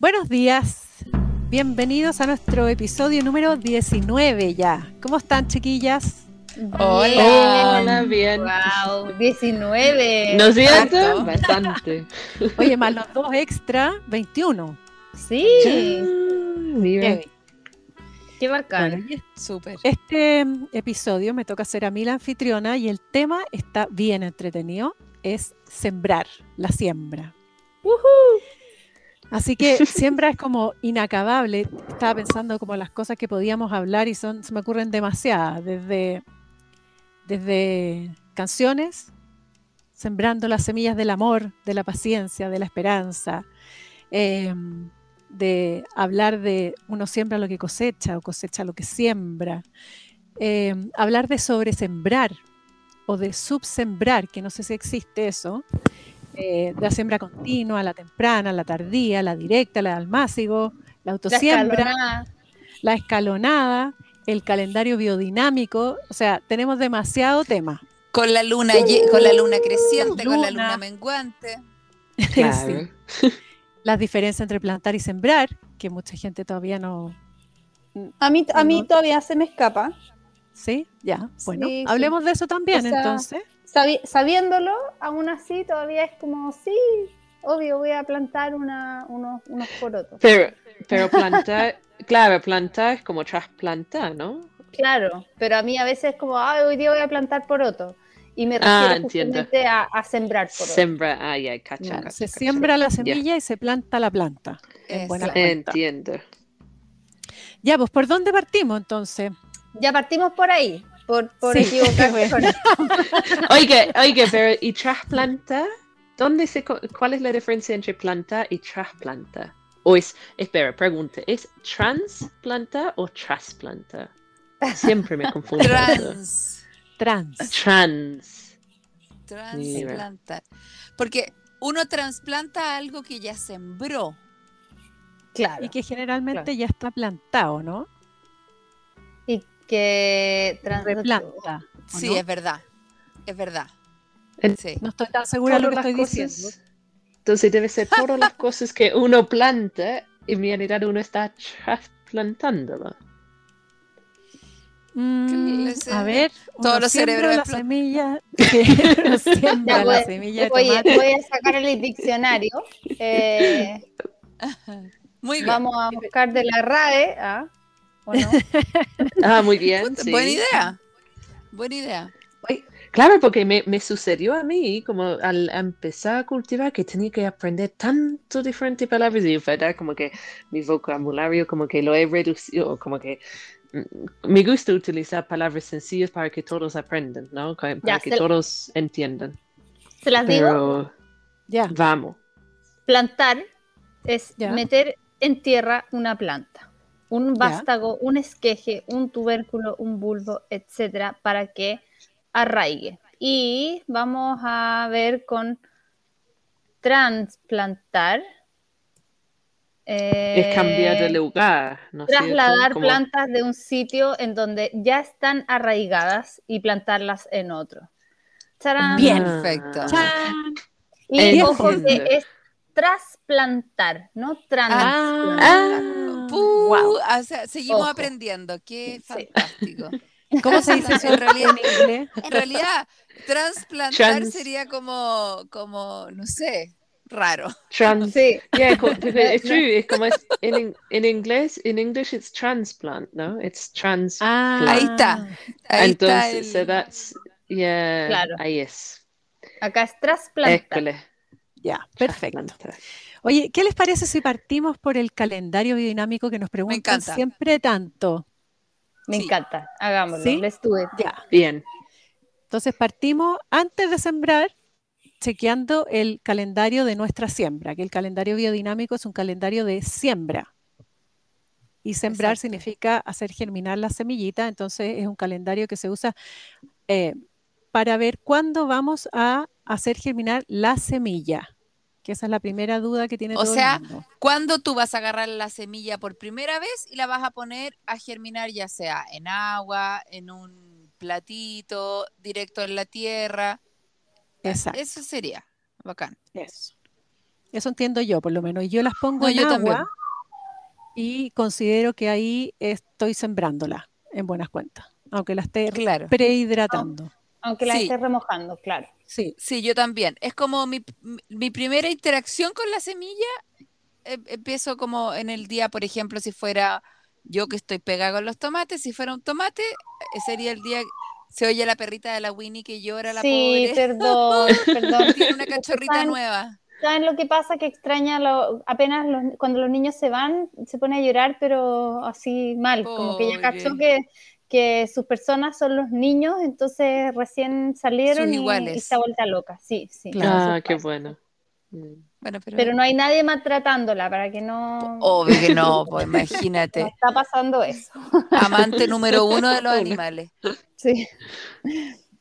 Buenos días, bienvenidos a nuestro episodio número 19 ya. ¿Cómo están chiquillas? Hola, Hola, bien. Wow, 19. ¿No es cierto? Bastante. Oye, más los dos extra, 21. Sí. Heavy. qué bacán. Bueno, Súper. este mm, episodio me toca ser a mí la anfitriona y el tema está bien entretenido, es sembrar, la siembra. Así que siembra es como inacabable. Estaba pensando como las cosas que podíamos hablar y son, se me ocurren demasiadas, desde, desde canciones, sembrando las semillas del amor, de la paciencia, de la esperanza, em, de hablar de uno siembra lo que cosecha o cosecha lo que siembra, em, hablar de sobresembrar o de subsembrar, que no sé si existe eso, eh, la siembra continua, la temprana, la tardía, la directa, la de almácigo, la La autosiembra, escalonada. la escalonada, el calendario biodinámico, o sea, tenemos demasiado tema. Con la luna, con la luna creciente, con la Luna. menguante. Claro. Sí. Las diferencias entre plantar y sembrar, que mucha gente todavía no... A mí, a mí No. todavía se me escapa. ¿Sí? Ya, bueno, Sí, sí. hablemos de eso también O sea, entonces. Sabi- sabiéndolo, aún así todavía es como, sí, obvio, voy a plantar una, unos, unos porotos. Pero, pero plantar, claro, plantar es como trasplantar, ¿no? Claro, pero a mí a veces es como, ah, hoy día voy a plantar porotos. Y me Ah, refiero justamente a, a sembrar porotos. Sembra, ah, cacha, cacha, se cacha. siembra la semilla y se planta la planta. en buena. Entiendo. Ya, pues, ¿por dónde partimos entonces? Ya partimos por ahí, por, por Sí, equivocarse bueno. oye, pero ¿y trasplantar? ¿Dónde se, ¿Cuál es la diferencia entre plantar y trasplantar? O es, espera, pregunta, ¿es transplantar o trasplantar? Siempre me confundo. Trans. Trans. Trans. Transplantar. Porque uno trasplanta algo que ya sembró. Claro. Y que generalmente Claro. ya está plantado, ¿no? Y que Replanta. ¿o Sí, no? es verdad. Es verdad. Sí. No estoy tan segura de lo que estoy las diciendo. cosas- Entonces debe ser todas las cosas que uno planta y en realidad uno está trasplantándola. Mm, a ver, todos los cerebros la semilla, Ya, la voy- semilla de voy, tomate. voy a sacar el diccionario. eh, Muy bien. vamos a buscar de la RAE. ¿ah? ¿O no? Ah, muy bien. Puta, sí. Buena idea. Buena idea. Claro, porque me, me sucedió a mí, como al empezar a cultivar, que tenía que aprender tanto diferentes palabras y, ¿verdad? Como que mi vocabulario, como que lo he reducido, como que mm, me gusta utilizar palabras sencillas para que todos aprendan, ¿no? Para Ya, que todos entiendan. Se las digo. Pero Ya, vamos. Plantar es Ya. meter en tierra una planta, un Ya. vástago, un esqueje, un tubérculo, un bulbo, etcétera, para que arraigue. Y vamos a ver con transplantar. Es cambiar de eh, lugar, trasladar Como- plantas de un sitio en donde ya están arraigadas y plantarlas en otro. ¡Tarán! Bien. Perfecto. Chan. Y ojo que es trasplantar, no transplantar. Ah, Wow. o sea, seguimos Ojo. aprendiendo. Qué Sí. fantástico. ¿Cómo se dice eso En realidad- en inglés? En realidad, transplantar Trans- sería como, como, no sé, raro. Trans- Sí, Yeah, co- it's true. Es como es, en, in- en inglés, in English it's transplant, ¿no? It's trans. Ah, Ahí está. Ahí está Entonces, el- so that's, yeah, Claro. ahí es. acá es trasplantar. École. Ya, perfecto. Oye, ¿qué les parece si partimos por el calendario biodinámico que nos preguntan siempre tanto? Me Sí. encanta. Hagámoslo. ¿Sí? Let's do it. Ya. Bien. Entonces partimos antes de sembrar, chequeando el calendario de nuestra siembra, que el calendario biodinámico es un calendario de siembra. Y sembrar Exacto. significa hacer germinar la semillita, entonces es un calendario que se usa eh, para ver cuándo vamos a hacer germinar la semilla, que esa es la primera duda que tiene O todo sea, el mundo. ¿Cuándo tú vas a agarrar la semilla por primera vez y la vas a poner a germinar, ya sea en agua, en un platito, directo en la tierra? Exacto. Eso sería bacán. Eso. Eso entiendo yo, por lo menos. Y yo las pongo No, en yo agua también. y considero que ahí estoy sembrándola en buenas cuentas, aunque la esté Claro. prehidratando. Aunque la Sí. estés remojando, claro. Sí, Sí, yo también. Es como mi, mi- primera interacción con la semilla. eh, empiezo como en el día, por ejemplo, si fuera yo que estoy pegada con los tomates, si fuera un tomate, eh, sería el día se oye la perrita de la Winnie que llora, la sí, pobre. perdón, perdón. Tiene una cachorrita ¿Saben- nueva. ¿Saben lo que pasa? Que extraña lo, apenas los- cuando los niños se van, se pone a llorar, pero así mal, como que ya Pobre. cachó que, que sus personas son los niños, entonces recién salieron y, iguales. y está vuelta loca. Sí, sí. Claro. Ah, qué bueno. Bueno, pero, Pero no hay nadie maltratándola para que no, obvio que no, pues no imagínate. está pasando eso. Amante número uno de los animales. Sí.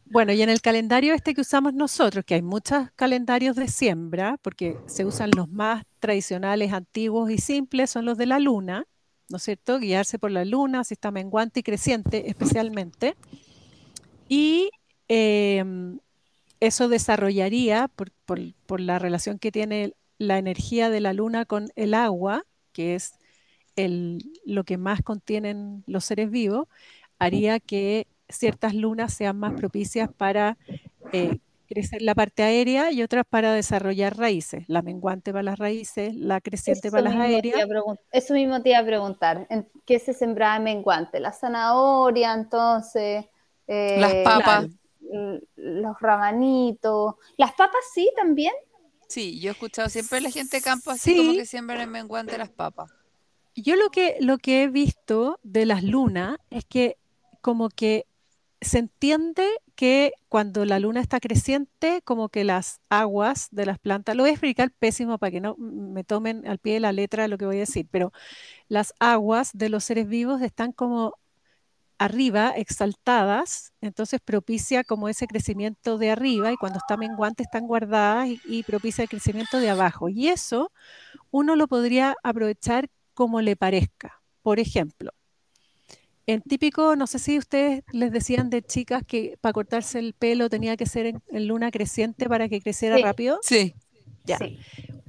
Bueno, y en el calendario este que usamos nosotros, que hay muchos calendarios de siembra, porque se usan los más tradicionales, antiguos y simples, son los de la luna, ¿no es cierto? Guiarse por la luna, si está menguante y creciente especialmente. Y em, eso desarrollaría, por, por- por la relación que tiene la energía de la luna con el agua, que es el- lo que más contienen los seres vivos, haría que ciertas lunas sean más propicias para eh, crecer la parte aérea y otras para desarrollar raíces. La menguante para las raíces, la creciente Eso para las aéreas. eso mismo te iba a preguntar. ¿En qué se sembraba en menguante? La zanahoria, entonces. eh, Las papas. l- Los rabanitos. Las papas sí también. Sí, yo he escuchado siempre a la gente de campo así como que siembran en menguante las papas. Yo lo que, lo que he visto de las lunas es que como que se entiende que cuando la luna está creciente, como que las aguas de las plantas, lo voy a explicar pésimo para que no me tomen al pie de la letra lo que voy a decir, pero las aguas de los seres vivos están como arriba, exaltadas, entonces propicia como ese crecimiento de arriba y cuando está menguante están guardadas y, y propicia el crecimiento de abajo. Y eso uno lo podría aprovechar como le parezca. Por ejemplo, en típico, no sé si ustedes les decían de chicas que para cortarse el pelo tenía que ser en, en luna creciente para que creciera Sí. rápido. Sí. Ya. Sí.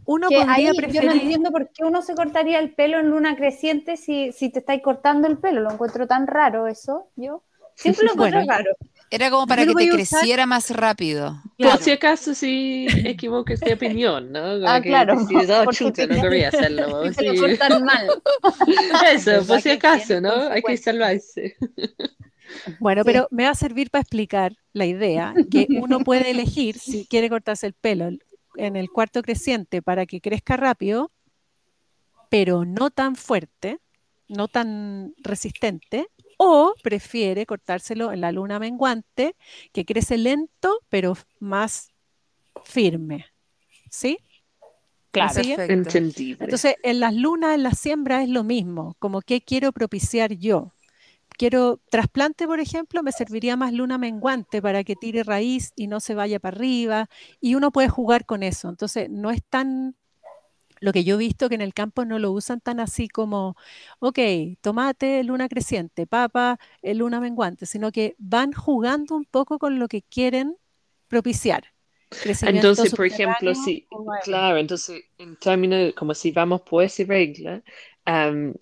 Uno Que ahí yo no entiendo por qué uno se cortaría el pelo en luna creciente si, si te estáis cortando el pelo. Lo encuentro tan raro eso, yo. Siempre lo encuentro Bueno, raro. Era como para que te usar- creciera más rápido. claro, Por si acaso si equivocas de opinión, ¿no? Como Ah, que claro, decides, oh, chuta, te- no quería hacerlo. Si te lo mal. Eso, ¿Verdad por si acaso, ¿no? Hay que salvarse. Bueno, Sí. pero me va a servir para explicar la idea que uno puede elegir si quiere cortarse el pelo en el cuarto creciente para que crezca rápido, pero no tan fuerte, no tan resistente, o prefiere cortárselo en la luna menguante, que crece lento, pero más firme. ¿Sí? Claro. Entendible. Entonces, en las lunas, en la siembra es lo mismo, como qué quiero propiciar yo. Quiero trasplante, por ejemplo, me serviría más luna menguante para que tire raíz y no se vaya para arriba, y uno puede jugar con eso. Entonces, no es tan, lo que yo he visto que en el campo no lo usan tan así como, ok, tomate, luna creciente, papa, eh, luna menguante, sino que van jugando un poco con lo que quieren propiciar. Entonces, por ejemplo, aéreo. claro, entonces, en términos, como si vamos por esa regla, am,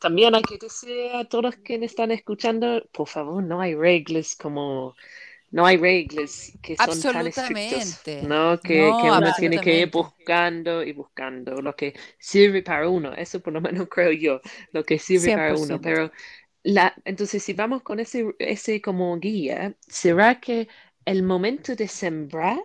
también hay que decir a todos quienes están escuchando, por favor, no hay reglas como, no hay reglas que son tan estrictas. ¿no? Que, No, que uno tiene que ir buscando y buscando lo que sirve para uno, eso por lo menos creo yo, lo que sirve para uno, 100%. pero la, entonces si vamos con ese, ese como guía, ¿será que el momento de sembrar,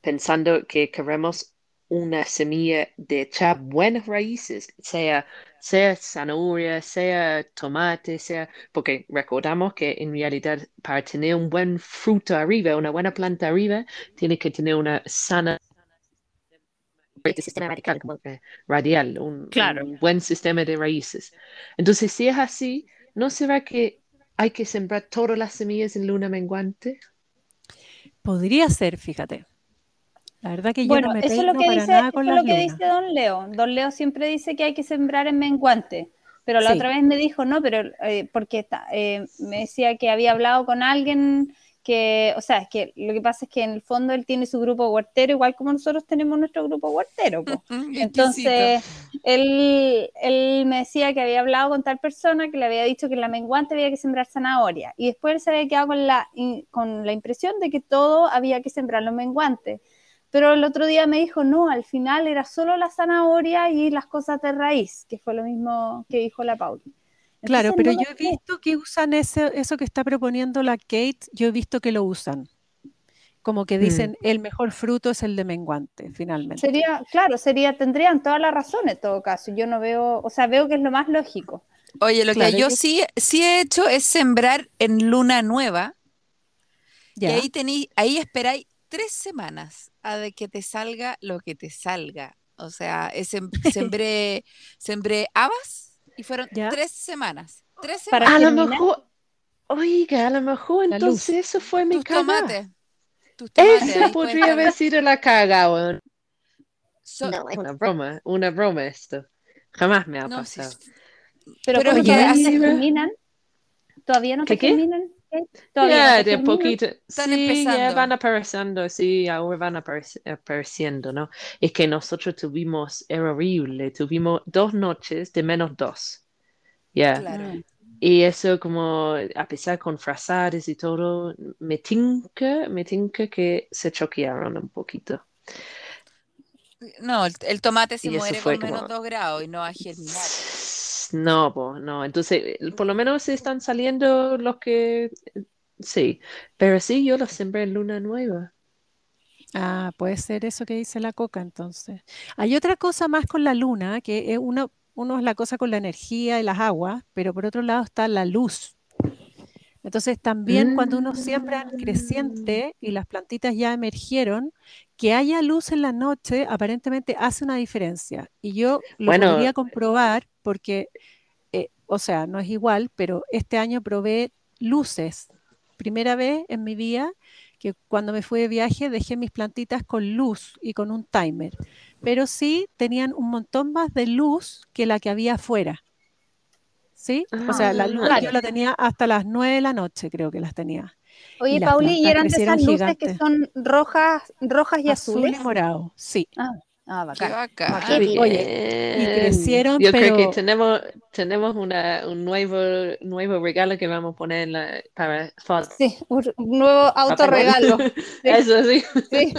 pensando que queremos una semilla de echar buenas raíces, sea, sea zanahoria, sea tomate, sea, porque recordamos que en realidad para tener un buen fruto arriba, una buena planta arriba, tiene que tener una sana sistema radical, como que radial, un, Claro. un buen sistema de raíces. Entonces, si es así, ¿no será que hay que sembrar todas las semillas en luna menguante? Podría ser, fíjate. La verdad que yo Bueno, no me eso es lo que para dice, nada con lo que lunas. dice Don Leo. Don Leo siempre dice que hay que sembrar en menguante. Pero la Sí. otra vez me dijo, no, pero eh, porque eh, me decía que había hablado con alguien que, o sea, es que lo que pasa es que en el fondo él tiene su grupo huertero, igual como nosotros tenemos nuestro grupo huertero. Entonces, él, él me decía que había hablado con tal persona que le había dicho que en la menguante había que sembrar zanahoria. Y después él se había quedado con la, con la impresión de que todo había que sembrarlo en menguante. Pero el otro día me dijo, no, al final era solo la zanahoria y las cosas de raíz, que fue lo mismo que dijo la Pauli. Claro, Entonces, pero no yo he sé. visto que usan ese, eso que está proponiendo la Kate, yo he visto que lo usan. Como que Mm. dicen, el mejor fruto es el de menguante, finalmente. Sería, claro, sería, tendrían toda la razón en todo caso. Yo no veo, o sea, veo que es lo más lógico. Oye, lo Claro, que yo sí, sí he hecho es sembrar en luna nueva. Ya. Y ahí tení, ahí esperáis tres semanas a de que te salga lo que te salga. O sea, es sem- sembré, sembré habas y fueron Ya. tres semanas. Tres Para semanas. A lo mejor, oiga, a lo mejor entonces eso fue mi tomates. Tus tomates. Eso podría haber sido la caga, weón. So- No, es una broma, una broma esto. Jamás me ha no, sí, pasado. Pero, Pero ¿cómo oye, todavía no te mira. germinan? ¿Todavía no ¿Qué, te qué? ¿Todavía de poquito. Están Sí, ya empezando. van apareciendo, sí, ahora van aparec- apareciendo, ¿no? Es que nosotros tuvimos, era horrible, tuvimos dos noches de menos dos. Ya. Claro. Mm. Y eso como, a pesar con frazadas y todo, me tinca, me tinca que se choquearon un poquito. No, el, el tomate se Y muere con menos como- dos grados y no a germinar. No, po, no. Entonces, por lo menos están saliendo los que, sí. Pero sí, yo los sembré en luna nueva. Ah, puede ser eso que dice la coca entonces. Hay otra cosa más con la luna, que es uno, uno es la cosa con la energía y las aguas, pero por otro lado está la luz. Entonces también cuando uno siembra en creciente y las plantitas ya emergieron, que haya luz en la noche aparentemente hace una diferencia. Y yo lo Bueno. podría comprobar porque, eh, o sea, no es igual, pero este año probé luces. Primera vez en mi vida que cuando me fui de viaje dejé mis plantitas con luz y con un timer, pero sí tenían un montón más de luz que la que había afuera. ¿Sí? O sea, la luz Claro. yo la tenía hasta las 9 de la noche, creo que las tenía. Oye, Y las Pauli, ¿y eran de esas luces que son rojas, rojas y Azul azules? y morado, sí. Ah, ah, Qué bacán. bacán. Bacán. Y- oye, y crecieron, Yo creo que pero- tenemos, tenemos una, un nuevo, nuevo regalo que vamos a poner en la, para Sí, un nuevo autorregalo. Eso sí. Sí.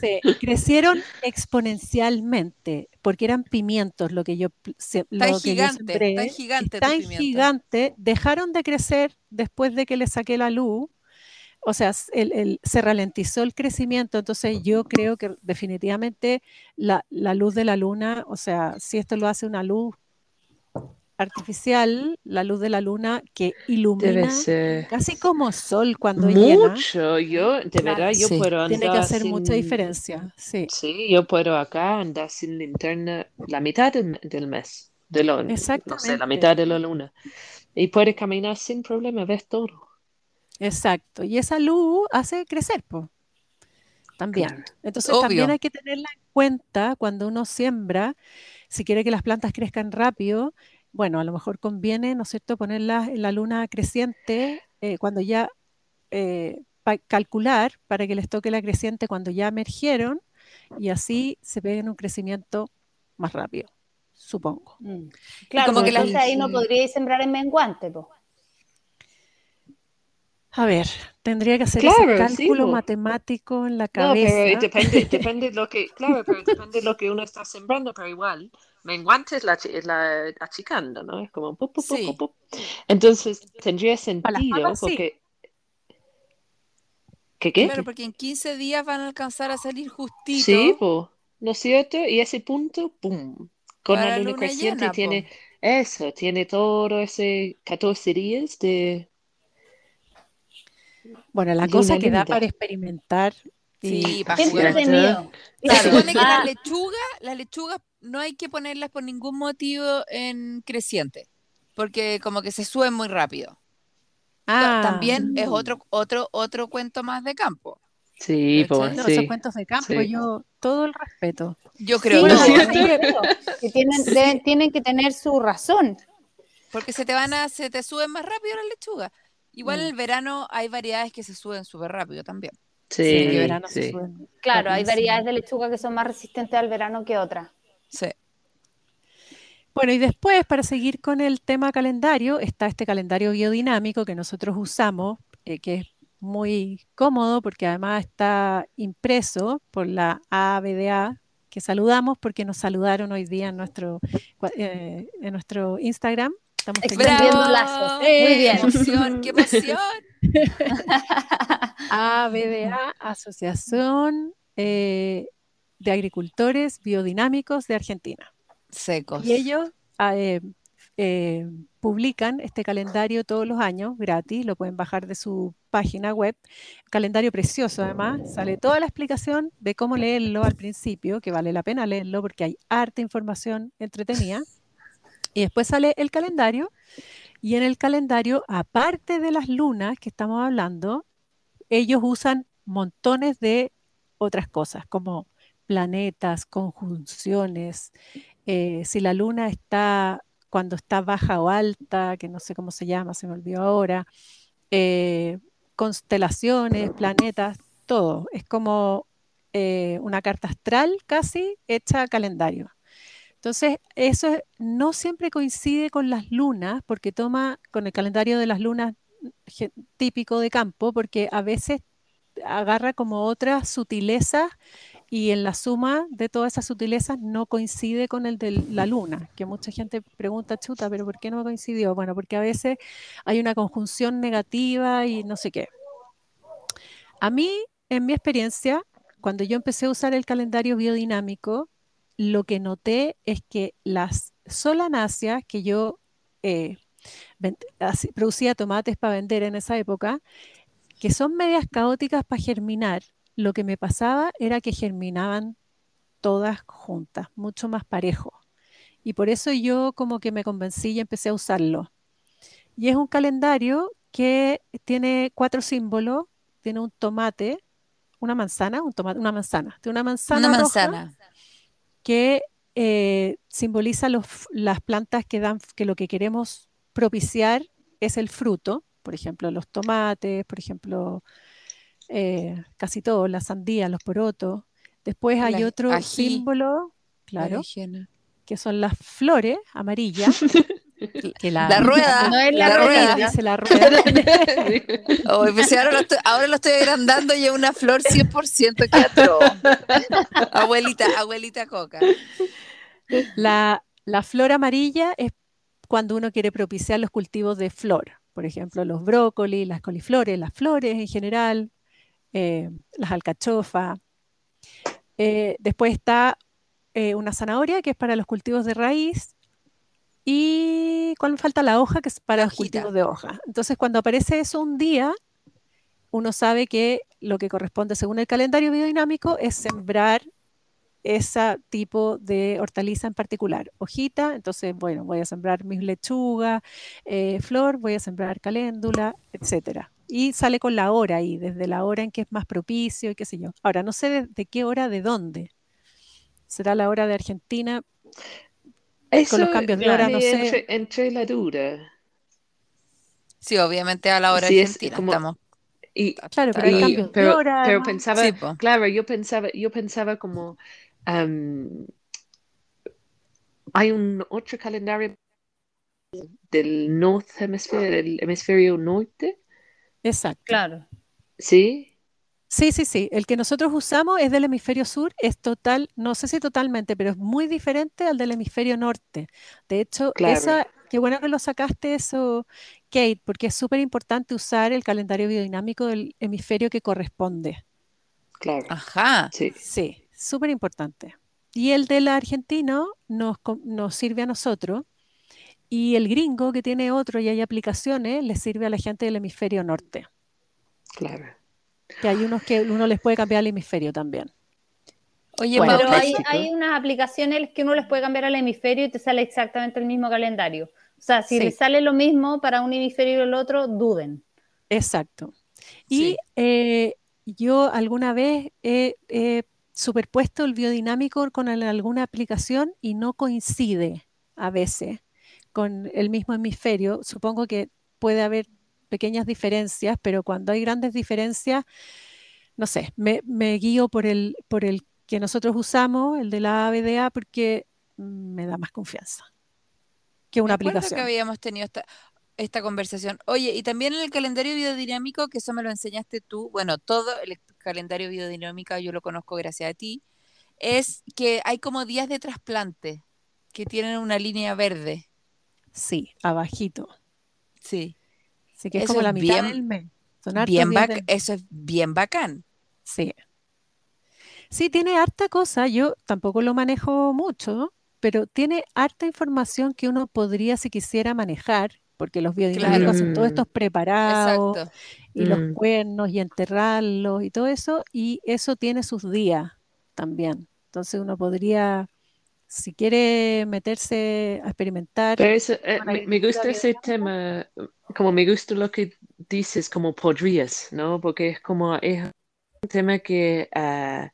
Sí, crecieron exponencialmente, porque eran pimientos lo que yo, se- Está lo que yo gigante, sembré, está gigante tan gigante, dejaron de crecer después de que le saqué la luz, o sea, s- el- el- se ralentizó el crecimiento, entonces yo creo que definitivamente la, la luz de la luna, o sea, si esto lo hace una luz artificial, la luz de la luna que Debe ilumina ser casi como sol cuando llena, mucho. Yo, de verdad, yo Sí. puedo tiene que andar hacer mucha diferencia, sí. Sí, yo puedo acá andar sin linterna la mitad del, del mes, de lo, no sé, la mitad de la luna. Y puede caminar sin problema, ves todo. Exacto. Y esa luz hace crecer, pues. También. Claro. Entonces Obvio. también hay que tenerla en cuenta cuando uno siembra, si quiere que las plantas crezcan rápido, bueno, a lo mejor conviene, ¿no es cierto?, ponerlas en la luna creciente eh, cuando ya, eh, pa- calcular para que les toque la creciente cuando ya emergieron y así se peguen un crecimiento más rápido, supongo. Mm. Claro, como pues que la- entonces ahí no sí. podríais sembrar en menguante, po. A ver, tendría que hacer Claro, ese sí, cálculo po. matemático en la No, pero cabeza. depende, depende lo que, claro, pero depende lo que uno está sembrando, pero igual, menguante es la, la achicando, ¿no? Es como pu, pu, pu, Sí. pu, pu. Entonces tendría sentido papas, sí. porque ¿qué qué? Claro, porque en 15 días van a alcanzar a salir justito. Sí, po, ¿no es cierto? Y ese punto, pum, con Para la luna luna creciente llena, po. tiene eso, tiene todo ese 14 días de Bueno, la cosa que da para experimentar. y- Sí, para Qué jugar. entretenido. Se supone que Ah, las lechugas, las lechugas no hay que ponerlas por ningún motivo en creciente, porque como que se suben muy rápido. Ah, También es otro, otro, otro cuento más de campo. Sí, no, sí. esos cuentos de campo, sí. yo todo el respeto. Yo Sí, creo que ¿no sí, creo que tienen, deben- tienen que tener su razón. porque se te van a, se te suben más rápido las lechugas. Igual en Mm. el verano hay variedades que se suben súper rápido también. Sí, Sí, verano se sí. suben Claro, hay variedades de lechuga que son más resistentes al verano que otras. Sí. Bueno, y después, para seguir con el tema calendario, está este calendario biodinámico que nosotros usamos, eh, que es muy cómodo porque además está impreso por la ABDA, que saludamos porque nos saludaron hoy día en nuestro, eh, en nuestro Instagram. Estamos Extendiendo lazos. ¡Eh! Muy bien. ¡Qué emoción! ¡Qué emoción! ABDA, Asociación eh, de Agricultores Biodinámicos de Argentina. Secos. Y ellos ah, eh, eh, publican este calendario todos los años, gratis, lo pueden bajar de su página web. Calendario precioso, además, sale toda la explicación de cómo leerlo al principio, que vale la pena leerlo porque hay harta información entretenida. Y después sale el calendario, y en el calendario, aparte de las lunas que estamos hablando, ellos usan montones de otras cosas, como planetas, conjunciones, eh, si la luna está cuando está baja o alta, que no sé cómo se llama, se me olvidó ahora, eh, constelaciones, planetas, todo. Es como eh, una carta astral casi hecha calendario. Entonces, eso es- no siempre coincide con las lunas, porque toma con el calendario de las lunas típico de campo, porque a veces agarra como otras sutilezas y en la suma de todas esas sutilezas no coincide con el de la luna, que mucha gente pregunta, chuta, pero ¿por qué no coincidió? Bueno, porque a veces hay una conjunción negativa y no sé qué. A mí, en mi experiencia, cuando yo empecé a usar el calendario biodinámico, lo que noté es que las solanáceas que yo eh, producía tomates para vender en esa época, que son medias caóticas para germinar, lo que me pasaba era que germinaban todas juntas, mucho más parejo. Y por eso yo como que me convencí y empecé a usarlo. Y es un calendario que tiene cuatro símbolos, tiene un tomate, una manzana, un tomate, una manzana, tiene una manzana Una roja manzana. Que eh, simboliza los las plantas que dan, que lo que queremos propiciar es el fruto, por ejemplo, los tomates, por ejemplo, eh, casi todo, la sandía, los porotos. Después hay La otro ají, símbolo, la claro, que son las flores amarillas, que la, La rueda. No es la la rueda. rueda. dice la rueda. Oh, pues ahora, lo estoy, ahora lo estoy agrandando y es una flor 100% que. Abuelita, abuelita coca. La, la flor amarilla es cuando uno quiere propiciar los cultivos de flor, por ejemplo, los brócolis, las coliflores, las flores en general, eh, las alcachofas. Eh, después está eh, una zanahoria, que es para los cultivos de raíz. Y ¿cuál falta? La hoja, que es para los cultivos de hoja. Entonces, cuando aparece eso un día, uno sabe que lo que corresponde según el calendario biodinámico es sembrar ese tipo de hortaliza en particular. Hojita, entonces, bueno, voy a sembrar mis lechugas, eh, flor, voy a sembrar caléndula, etcétera. Y sale con la hora ahí, desde la hora en que es más propicio y qué sé yo. Ahora, no sé de, de qué hora, de dónde. ¿Será la hora de Argentina? Eso los cambios de hora, no viene sé. Entre, entre la duda. Sí, obviamente a la hora Sí, es argentina como- estamos. Y, Claro, pero hay de pero, hora. pero además. pensaba, Sí, claro, yo pensaba, yo pensaba como hay un otro calendario del North Hemisphere, del hemisferio norte, Exacto. Claro. ¿sí? Sí, sí, sí. El que nosotros usamos es del hemisferio sur, es total, no sé si totalmente, pero es muy diferente al del hemisferio norte. De hecho, Claro. esa, qué bueno que lo sacaste eso, Kate, porque es súper importante usar el calendario biodinámico del hemisferio que corresponde. Claro, Ajá. sí. Sí, súper importante. Y el del argentino nos, nos sirve a nosotros. Y el gringo, que tiene otro y hay aplicaciones, le sirve a la gente del hemisferio norte. Claro. Que hay unos que uno les puede cambiar el hemisferio también. Oye, Bueno, Pero hay, unas aplicaciones que uno les puede cambiar al hemisferio y te sale exactamente el mismo calendario. O sea, si Sí. les sale lo mismo para un hemisferio y el otro, duden. Exacto. Y Sí. eh, yo alguna vez he, he superpuesto el biodinámico con el- alguna aplicación y no coincide a veces con el mismo hemisferio. Supongo que puede haber pequeñas diferencias, pero cuando hay grandes diferencias, no sé, me, guío por el, por el que nosotros usamos, el de la ABDA, porque me da más confianza que una aplicación. que habíamos tenido esta, esta conversación. Oye, y también en el calendario biodinámico, que eso me lo enseñaste tú, bueno, todo el calendario biodinámico yo lo conozco gracias a ti, es que hay como días de trasplante que tienen una línea verde. Sí, abajito. Sí. Así que es como la mitad del mes. bien Eso es bien bacán. Sí. Sí, tiene harta cosa. Yo tampoco lo manejo mucho, pero tiene harta información que uno podría, si quisiera, manejar, porque los biodinámicos son todos estos preparados, y los mm. cuernos, y enterrarlos, y todo eso, y eso tiene sus días también. Entonces uno podría si quiere meterse a experimentar. Pero eh, me, gusta ese tema, como me gusta lo que dices, como podrías, ¿no? Porque es como, es un tema que, ah,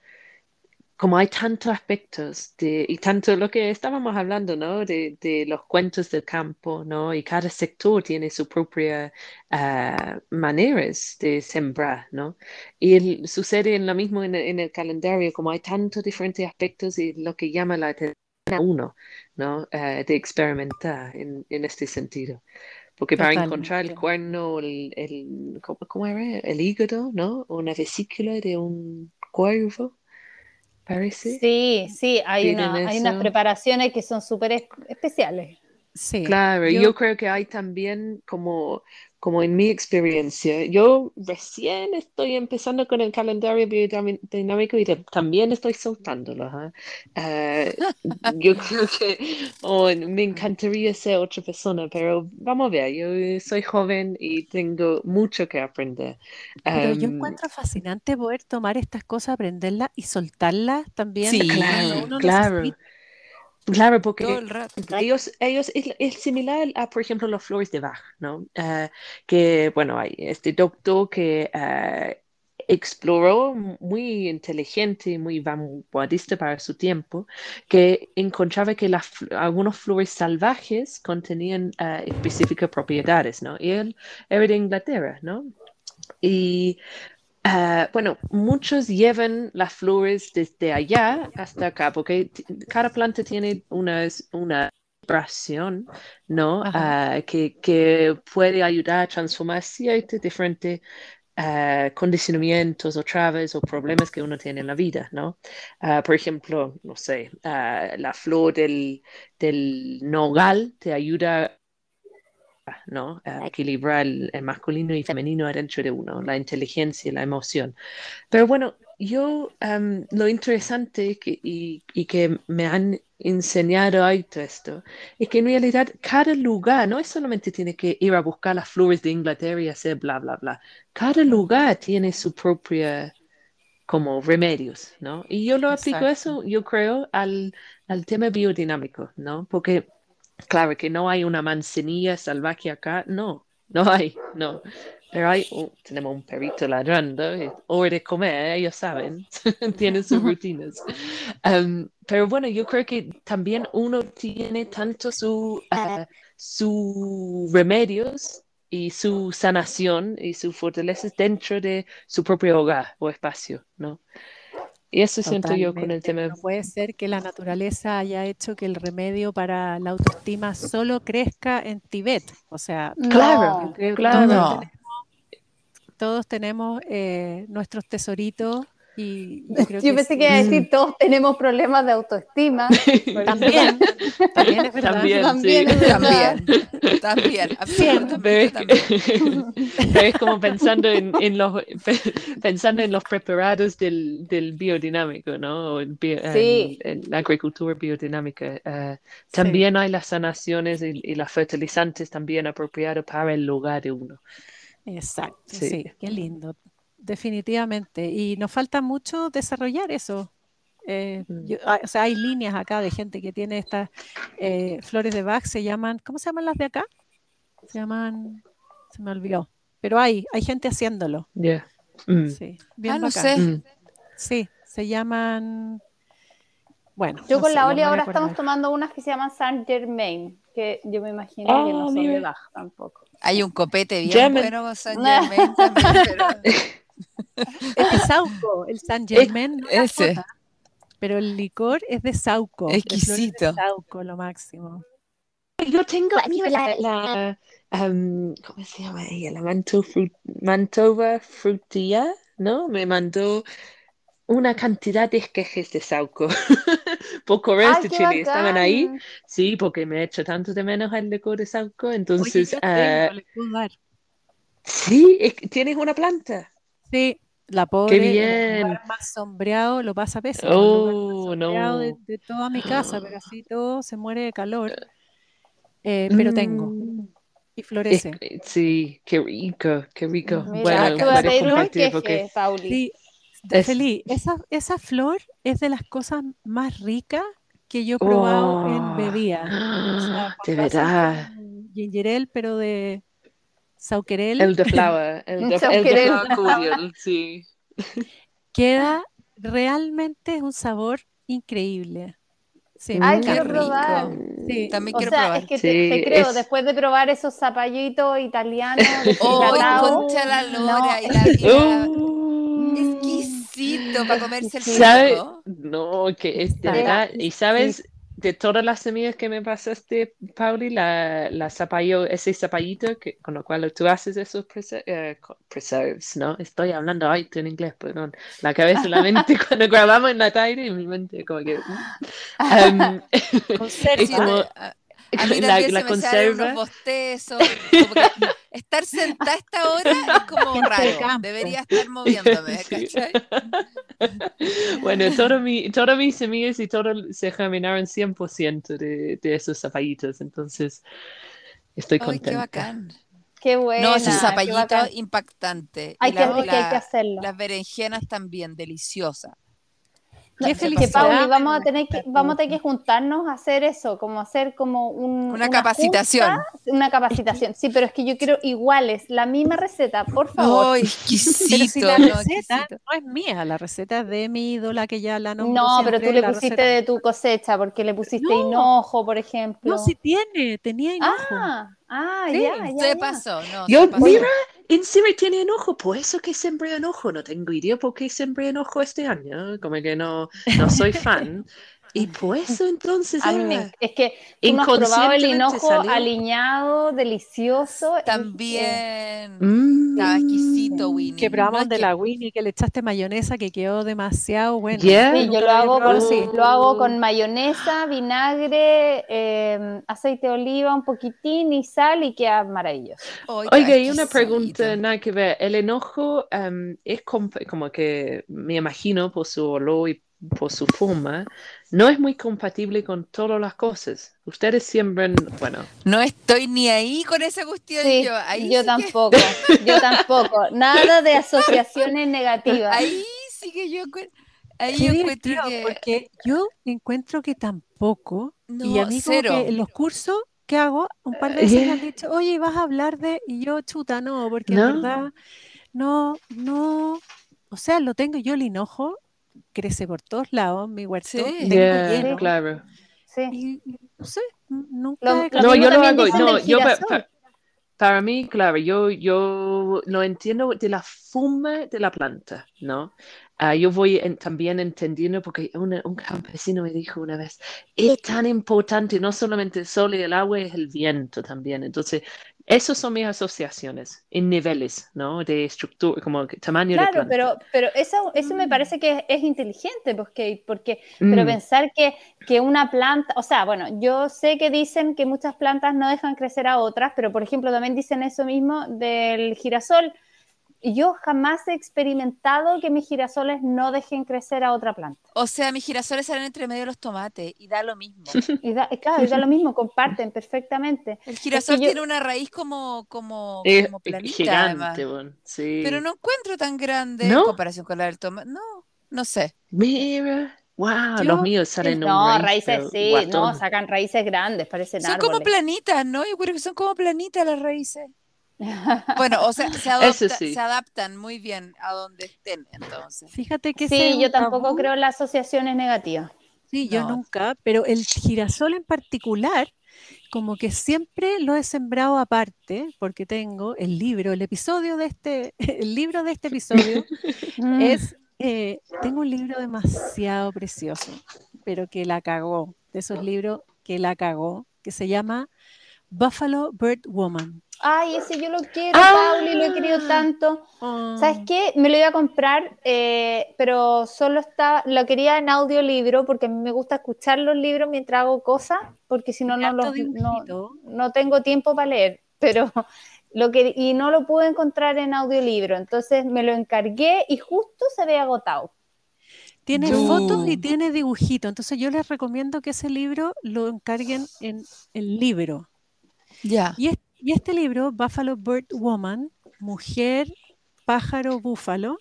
como hay tantos aspectos de, y tanto lo que estábamos hablando, ¿no? De, de los cuentos del campo, ¿no? Y cada sector tiene su propia uh, maneras de sembrar, ¿no? Y sucede en lo mismo en, en, el calendario, como hay tantos diferentes aspectos y lo que llama la atención uno, ¿no? Eh, de experimentar en, este sentido. Porque para encontrar el cuerno, el, el ¿cómo, era? El hígado, ¿no? Una vesícula de un cuervo, parece. Sí, sí, hay, hay unas preparaciones que son súper especiales. Sí. Claro, yo creo que hay también como como en mi experiencia, yo recién estoy empezando con el calendario biodinámico y también estoy soltándolo. Eh, yo creo que oh, me encantaría ser otra persona, pero vamos a ver, yo soy joven y tengo mucho que aprender. Pero yo encuentro fascinante poder tomar estas cosas, aprenderlas y soltarlas también. Sí, claro, claro. Claro, porque ellos, ellos es, similar a, por ejemplo, las flores de Bach, ¿no? Eh, que, bueno, hay este doctor que eh, exploró muy inteligente, muy vanguardista para su tiempo, que encontraba que las, algunas flores salvajes contenían uh, específicas propiedades, ¿no? Y él era de Inglaterra, ¿no? Y Ah, bueno, muchos llevan las flores desde allá hasta acá, porque cada planta tiene una, una vibración, ¿no? Ah, que, que, puede ayudar a transformar ciertos diferentes uh, condicionamientos o trabas o problemas que uno tiene en la vida, ¿no? por ejemplo, no sé, la flor del, del nogal te ayuda ¿no? A equilibrar el, masculino y femenino adentro de uno, la inteligencia y la emoción. Pero bueno, yo lo interesante que, y, que me han enseñado todo esto es que en realidad cada lugar no es solamente tiene que ir a buscar las flores de Inglaterra y hacer bla, bla, bla. Cada lugar tiene su propia como remedios, ¿no? Y yo lo aplico eso, yo creo, al, al tema biodinámico, ¿no? Porque Claro que no hay una manzanilla salvaje acá, no, no hay, no. Pero hay, oh, tenemos un perrito ladrando, hora de comer, ellos saben, tienen sus rutinas. Um, pero bueno, yo creo que también uno tiene tanto su, uh, su remedios y su sanación y su fortaleza dentro de su propio hogar o espacio, ¿no? Y eso siento yo con el tema. puede ser que la naturaleza haya hecho que el remedio para la autoestima solo crezca en Tibet. O sea, claro, claro. Todos tenemos, todos tenemos eh, nuestros tesoritos yo, pensé que iba a decir, todos tenemos problemas de autoestima. también, también es verdad. También, también, es también, también, es como pensando en, en, los, pensando en los preparados del, del biodinámico, ¿no? En, la agricultura biodinámica. Eh, también hay las sanaciones y, y las fertilizantes también apropiados para el lugar de uno. Exacto, sí, qué lindo definitivamente. Y nos falta mucho desarrollar eso. Eh, mm. ah, o sea, hay líneas acá de gente que tiene estas eh, flores de Bach, se llaman, ¿cómo se llaman las de acá? Se llaman, se me olvidó. Pero hay, hay gente haciéndolo. Mm. Sí, bien ah, no sé. Mm. Sí, se llaman, bueno. Yo con la Oli ahora estamos tomando unas que se llaman Saint Germain, que yo me imagino que no Ah, son de. Bach tampoco. Hay un copete bien German. bueno San Germain también, pero Es de Sauco, el San Germain. no ese. jota, pero el licor es de Sauco. flores de Exquisito. Sauco, lo máximo. Yo tengo, mira, la, la um, ¿cómo se llama ella? La manto Mantova frutilla, ¿no? Me mandó una cantidad de esquejes de Sauco por correos ¡Ay, de Chile. Estaban ahí, bacán! sí, porque me he hecho tanto de menos el licor de Sauco. Oye, Entonces, yo ah, tengo, les puedo dar. sí, tienes una planta. Sí, la pobre, en el bien. lugar más sombreado lo pasa el más Oh, sombreado de, no. de toda mi casa, pero así todo se muere de calor. Eh, pero tengo Mm, y es florece. que- sí, qué rico, qué rico. Mira, Bueno, a pedir un porque Pauli. Sí, Es- feliz. Esa, esa flor es de las cosas más ricas que yo he probado en Oh, bebida. O sea, de verdad. como ginger ale, pero de sauquerel, El de flower, el de, el de flower cordial, sí. queda realmente es un sabor increíble. Sí, Ay, quiero encanta. probar. rico. Sí. También O quiero sea, probar. es que te, te Sí, creo, es- después de probar esos zapallitos italianos ¡Oh, concha la lora! no, Y la, y la- Uh, exquisito para comerse el ¿sabe? No, que es de verdad. Y sabes, de todas las semillas que me pasaste, Pauli, la, la zapallo, ese zapallito que, con lo cual tú haces esos prese- eh, preserves, ¿no? Estoy hablando ahorita en inglés, perdón. La cabeza la mente cuando grabamos en la tarde y mi mente como que... mm. Um, Conserva. es como a, mí la, también la se me salen unos conserva. bostezos. como que estar sentada a esta hora es como raro. Debería estar moviéndome, Sí. ¿cachai? Bueno, todo mi, todas mis semillas y todo se germinaron 100% de, de esos zapallitos, entonces estoy Ay, qué contenta. bacán. qué buena, No, ese zapallito impactante. Hay Y que, la- es que hay que hacerlo. las berenjenas también, deliciosas. Qué es que felicidad, Pauli, vamos a tener que, vamos a tener que juntarnos a hacer eso, como hacer como un, Una capacitación. junta, una capacitación. Sí, pero es que yo quiero iguales, la misma receta, por favor. ¡Ay, si exquisito! la no, receta exquisito. no es mía, la receta es de mi ídola que ya la nombro No, pero tú le pusiste receta- de tu cosecha, porque le pusiste No. hinojo, por ejemplo. No, sí tiene, tenía hinojo. ah, ah, Sí, ya, ya, Se ya. pasó, no, Yo, se pasó. mira, en serio tiene enojo, por eso que sembré enojo, no tengo idea por qué sembré enojo este año, como que no, no soy fan, y por eso entonces A mí me- ahora, es que tú no has probado el hinojo salió. aliñado, delicioso. También. Mm. Estaba exquisito, Winnie. Que probamos No de que- la Winnie, que le echaste mayonesa, que quedó demasiado bueno. Yeah. Sí, yo lo hago, con, lo hago con mayonesa, vinagre, eh, aceite de oliva, un poquitín y sal y queda maravilloso. Oiga, y una pregunta, nada que ver. El enojo em, es como que me imagino por su olor y por su forma, no es muy compatible con todas las cosas. Ustedes siembran, bueno, No estoy ni ahí con esa cuestión. Sí, yo ahí yo sí que- tampoco, yo tampoco. Nada de asociaciones negativas. ahí sí que yo encuentro. Ahí yo encuentro que. porque yo encuentro que tampoco, y No, a mí como cero. que en los cursos que hago, un par de Eh, veces me yeah. han dicho, oye, vas a hablar de, y yo, chuta, no, porque en ¿No? verdad, no, no, o sea, lo tengo yo el hinojo, crece por todos lados, mi huerto, Sí. tengo yeah, claro. Sí. y no sé, nunca Lo- No, yo lo hago, no, yo pa- girasol. pa- para mí, claro, yo, yo lo entiendo de la forma de la planta, ¿no? Ah, yo voy en- también entendiendo, porque una- un campesino me dijo una vez, es tan importante, no solamente el sol y el agua, es el viento también. Entonces, esas son mis asociaciones en niveles, ¿no? De estructura, como tamaño de Claro, planta. pero, pero eso, eso me parece que es, es inteligente, porque, porque pero Mm, pensar que, que una planta, o sea, bueno, yo sé que dicen que muchas plantas no dejan crecer a otras, pero por ejemplo también dicen eso mismo del girasol. Y Yo jamás he experimentado que mis girasoles no dejen crecer a otra planta. O sea, mis girasoles salen entre medio de los tomates y da lo mismo. Y da, y claro, y da lo mismo, comparten perfectamente. El girasol yo- tiene una raíz como, como, es como planita, gigante, además. bueno, sí. Pero no encuentro tan grande ¿No? en comparación con la del tomate. No, no sé. Mira, wow, Yo- los míos salen un No, raíz, raíces sí, no, sacan raíces grandes, parecen Son como planitas, ¿no? Yo creo que son como planitas las raíces. Bueno, o sea, se, adopta- sí. se adaptan muy bien a donde estén, entonces. Fíjate que es Sí, yo tampoco tabú. creo en las asociaciones negativas. Sí, yo No. nunca, pero el girasol en particular, como que siempre lo he sembrado aparte, porque tengo el libro, el episodio de este, el libro de este episodio Mm. es, eh, tengo un libro demasiado precioso, pero que la cagó, de esos libros que la cagó, que se llama Buffalo Bird Woman. Ay, ese yo lo quiero, Ah. Pauli, lo he querido tanto. ¿Sabes Ah, qué? Me lo iba a comprar, eh, pero solo está, lo quería en audiolibro porque a mí me gusta escuchar los libros mientras hago cosas, porque si no, los, no, no tengo tiempo para leer, pero lo que, y no lo pude encontrar en audiolibro, entonces me lo encargué y justo se había agotado. Tiene fotos y tiene dibujito. Entonces yo les recomiendo que ese libro lo encarguen en el libro. Ya. Y, es- y este libro, Buffalo Bird Woman, Mujer, Pájaro, Búfalo,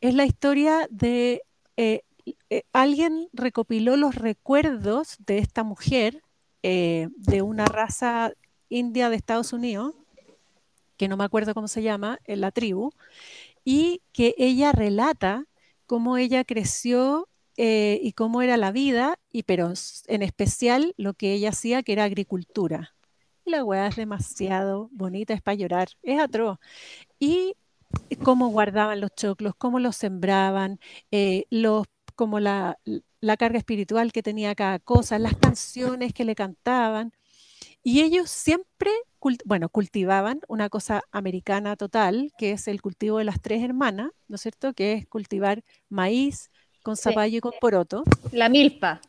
es la historia de eh, eh, alguien recopiló los recuerdos de esta mujer eh, de una raza india de Estados Unidos, que no me acuerdo cómo se llama, en la tribu, y que ella relata cómo ella creció y cómo era la vida, y pero en especial lo que ella hacía, que era agricultura. Y la weá es demasiado bonita, es para llorar, es atroz. Y cómo guardaban los choclos, cómo los sembraban, eh, los, como la, la carga espiritual que tenía cada cosa, las canciones que le cantaban. Y ellos siempre, bueno, cultivaban una cosa americana total, que es el cultivo de las tres hermanas, ¿no es cierto? Que es cultivar maíz con Sí. zapallo y con poroto, La milpa.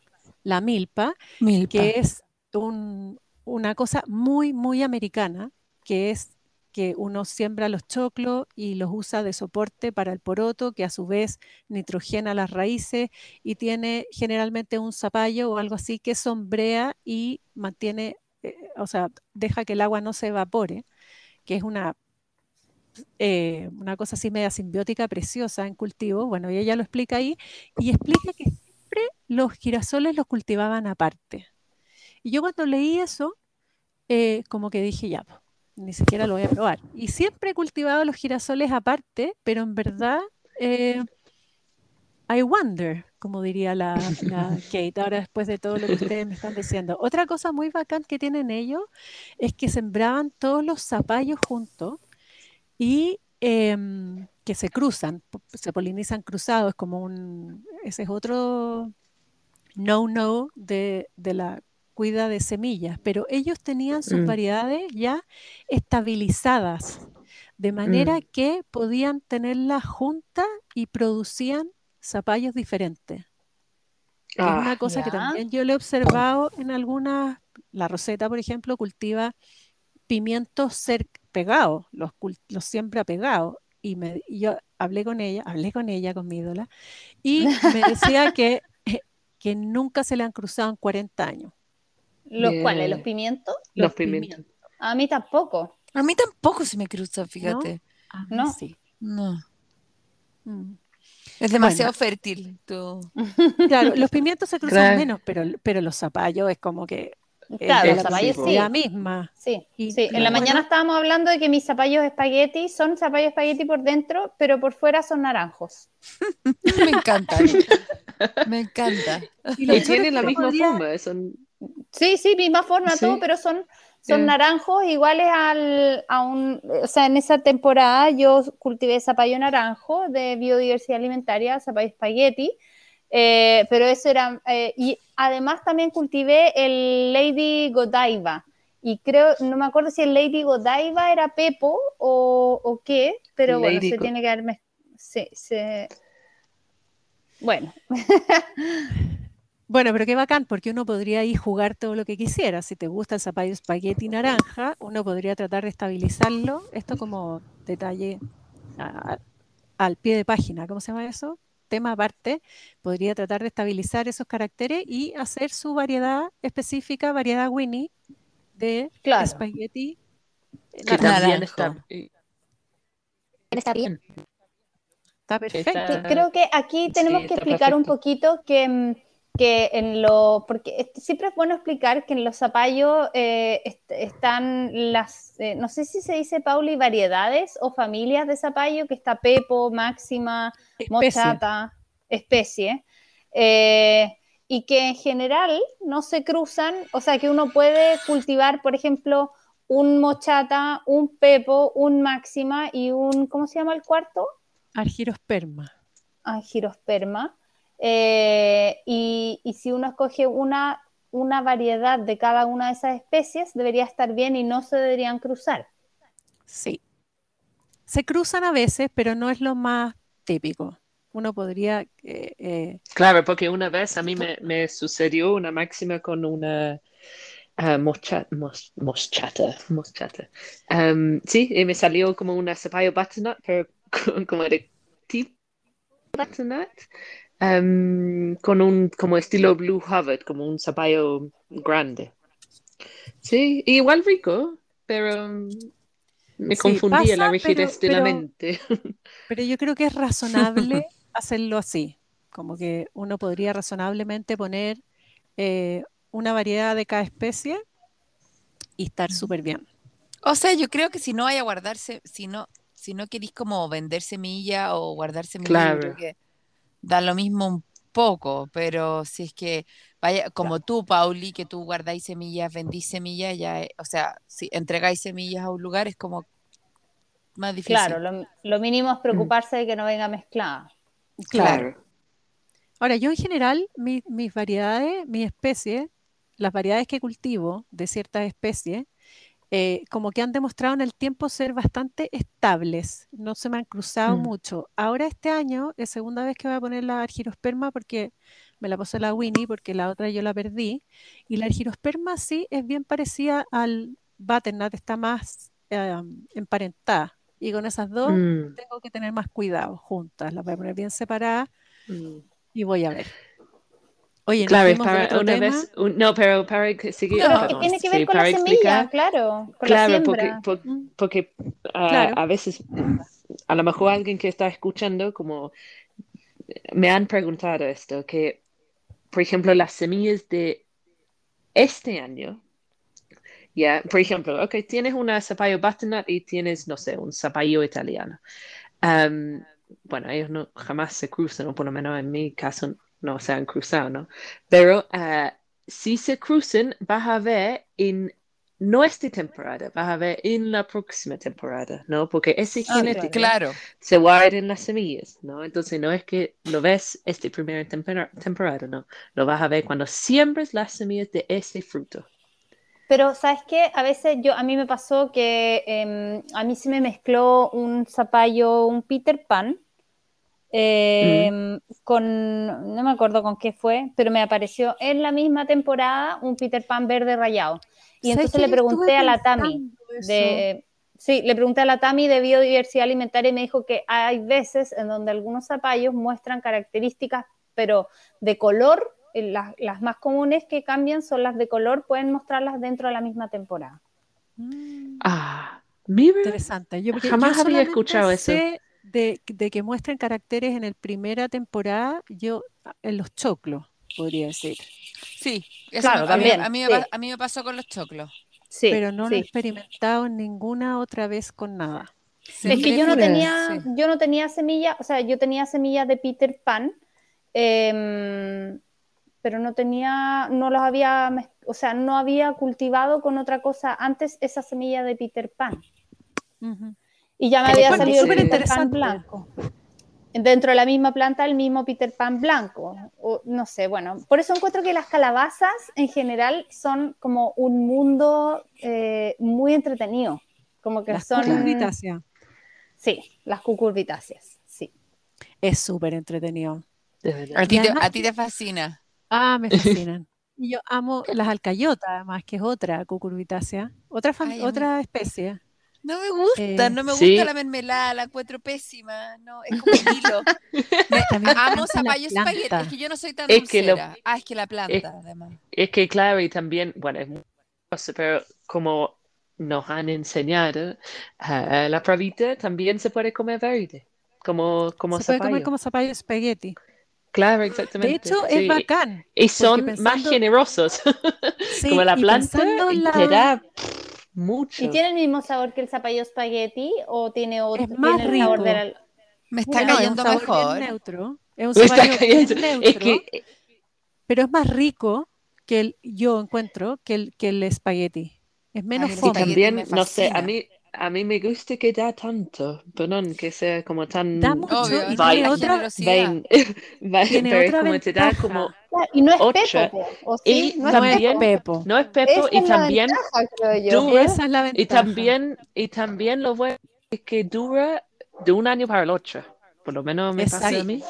la milpa, Milpa. que es un- una cosa muy, muy americana, que es que uno siembra los choclos y los usa de soporte para el poroto, que a su vez nitrogena las raíces y tiene generalmente un zapallo o algo así que sombrea y mantiene, eh, o sea, deja que el agua no se evapore, que es una, eh, una cosa así media simbiótica preciosa en cultivo. Bueno, y ella lo explica ahí y explica que siempre los girasoles los cultivaban aparte. Y yo cuando leí eso, eh, como que dije, ya, ni siquiera lo voy a probar. Y siempre he cultivado los girasoles aparte, pero en verdad, eh, I wonder, como diría la, Kate, ahora después de todo lo que ustedes me están diciendo. Otra cosa muy bacán que tienen ellos es que sembraban todos los zapallos juntos y em, que se cruzan, se polinizan cruzados, es como un, ese es otro no-no de, de la cuida de semillas, pero ellos tenían sus Mm. variedades ya estabilizadas, de manera Mm. que podían tenerlas juntas y producían zapallos diferentes. Que es una Ah, cosa que también yo le he observado en algunas, la Roseta, por ejemplo, cultiva pimientos pegados, los, los siembra pegados. Y, me, y yo hablé con ella, hablé con ella, con mi ídola, y me decía que, eh, que nunca se le han cruzado en 40 años. ¿Los Bien. cuales? ¿Los pimientos? los pimientos. A mí tampoco. A mí tampoco se me cruza, fíjate. Mí No. sí. No. Mm. Es demasiado fértil. tú. Claro, los pimientos se cruzan Claro. menos, pero, pero los zapallos es como que es Claro, los la zapallos sí. la misma. Sí, Y- sí. En la bueno. mañana estábamos hablando de que mis zapallos espagueti son zapallos espagueti por dentro, pero por fuera son naranjos. Me encanta. me encanta. Y Y tienen la misma forma. Son... Sí, sí, misma forma, Sí. todo, pero son, son naranjos iguales al, a un, o sea, en esa temporada yo cultivé zapallo naranjo de biodiversidad alimentaria, zapallo espagueti, eh, pero eso era, eh, y además también cultivé el Lady Godiva, y creo, no me acuerdo si el Lady Godiva era Pepo o, o qué, pero bueno, se tiene que haber, mez- sí, se- bueno, Bueno, pero qué bacán, porque uno podría ahí jugar todo lo que quisiera. Si te gusta el zapallo espagueti naranja, uno podría tratar de estabilizarlo. Esto como detalle a- al pie de página, ¿cómo se llama eso? Tema aparte, podría tratar de estabilizar esos caracteres y hacer su variedad específica, variedad Winnie de Claro. espagueti Que naranja. también está, Está bien. Está perfecto. Creo que aquí tenemos sí, que explicar un poquito que, mm, que en lo, porque siempre es bueno explicar que en los zapallos eh, est- están las, eh, no sé si se dice, Pauli, variedades o familias de zapallo, que está Pepo, Máxima, Especie. Mochata, especie. Eh, y que en general no se cruzan, o sea que uno puede cultivar, por ejemplo, un mochata, un pepo, un máxima y un, ¿cómo se llama el cuarto? Argirosperma. Argirosperma. Eh, y, y, si uno escoge una, una variedad de cada una de esas especies, debería estar bien y no se deberían cruzar. Sí. Se cruzan a veces, pero no es lo más típico. Uno podría... Eh, eh, Claro, porque una vez a mí me, me sucedió una máxima con una uh, mocha- mos- moschata, moschata. Um, sí, y me salió como una zapallo butternut, pero como de tipo butternut, um, con un como estilo Blue Harvard, como un zapallo grande. Sí, igual rico, pero um, me Sí, confundí en la pasa, rigidez pero- de la mente. pero yo creo que es razonable hacerlo así. Como que uno podría razonablemente poner eh, una variedad de cada especie y estar súper bien. O sea, yo creo que si no hay a guardarse, si no, si no queréis como vender semilla o guardar semilla, yo Claro. creo que da lo mismo un poco, pero si es que vaya, como tú, Pauli, que tú guardáis semillas, vendís semillas, ya, eh, o sea, si entregáis semillas a un lugar es como más difícil. Claro, lo, lo mínimo es preocuparse de que no venga mezclada. Claro. Ahora, yo en general, mi- mis variedades, mis especies, las variedades que cultivo de ciertas especies, eh, como que han demostrado en el tiempo ser bastante estables, no se me han cruzado Mm. mucho. Ahora este año es segunda vez que voy a poner la argirosperma porque me la puse la Winnie, porque la otra yo la perdí, y la argirosperma sí es bien parecida al butternut, está más eh, emparentada, y con esas dos Mm, tengo que tener más cuidado juntas, las voy a poner bien separadas mm. y voy a ver. Oye, Claro, es para una tema. vez, un- no, pero para que seguir, es que tiene que sí, ver con para la semilla, explicar, claro, con la claro, porque, siembra. por- Mm. porque ah, Claro. a veces, a lo mejor alguien que está escuchando, como me han preguntado esto, que, por ejemplo, las semillas de este año, ya, por ejemplo, ok, tienes una zapallo butternut y tienes, no sé, un zapallo italiano. Am, bueno, ellos no jamás se cruzan, o por lo menos en mi caso no se han cruzado, ¿no? Pero ah, si se cruzan, vas a ver en no esta temporada, vas a ver en la próxima temporada, ¿no? Porque esa Ah, genética Claro, se guarda en las semillas, ¿no? Entonces no es que lo ves esta primera temporada, ¿no? Lo vas a ver cuando siembres las semillas de ese fruto. Pero, ¿sabes qué? A veces yo, a mí me pasó que em, a mí se me mezcló un zapallo, un Peter Pan, em, con, no me acuerdo con qué fue, pero me apareció en la misma temporada un Peter Pan verde rayado. Y ¿Sabes entonces le pregunté a la Tami de, sí, le pregunté a la Tami de biodiversidad alimentaria y me dijo que hay veces en donde algunos zapallos muestran características, pero de color, eh, las, las más comunes que cambian son las de color, pueden mostrarlas dentro de la misma temporada. Mm, Ah, mira, interesante. Yo, Jamás yo había escuchado eso. De, de que muestren caracteres en el primera temporada, yo en los choclos, podría decir. sí, eso Claro, me- a mí- también, a mí, me sí. a mí me pasó con los choclos. Sí, pero no lo he experimentado ninguna otra vez con nada. Es que yo no tenía, Sí. yo no tenía semillas, o sea, yo tenía semillas de Peter Pan, em, pero no tenía, no los había, o sea, no había cultivado con otra cosa antes esa semilla de Peter Pan. Y ya me había salido el Peter Pan blanco. Dentro de la misma planta, el mismo Peter Pan blanco. O, no sé, bueno, por eso encuentro que las calabazas en general son como un mundo eh, muy entretenido. Como que Las son. cucurbitáceas. Sí, las cucurbitáceas, sí. Es súper entretenido. A ti, te, a ti te fascina. Ah, me fascinan. Y yo amo las alcayotas, además, que es otra cucurbitácea, otra, Ay, otra especie. No me gusta, Eh, no me sí. gusta la mermelada, la encuentro pésima. No, es como un hilo. Me- amo zapallo espagueti. Es que yo no soy tan Es que lo- dulcera. Ah, es que la planta, además. Es que claro, y también, bueno, es muy cosa, pero como nos han enseñado, ah, la pravita también se puede comer verde, como, como Se puede comer como zapallo espagueti. Claro, De exactamente. hecho, sí. es bacán. Y son más generosos, Sí, como la y planta, pensando y la- te da mucho. ¿Y tiene el mismo sabor que el zapallo espagueti o tiene otro? Es más tiene el sabor rico. de la- Me está No, es un cayendo sabor mejor. bien neutro. Es un zapallo bien cayendo- neutro. Es que pero es más rico que el, yo encuentro, que el, que el espagueti. Es menos Y fome. espagueti también, me no sé, a mí, a mí me gusta que da tanto, perdón, que sea como tan Da mucho Obvio, y tiene otra, vain- vain- tiene pero otra como te da como, Y no es pepo, po, ¿o sí? Y no es No es también- pepo. no es pepo Esa y también ventaja, dura Esa es la y ventaja. también y también lo bueno es que dura de un año para el otro, por lo menos me pasa a Exacto. mí.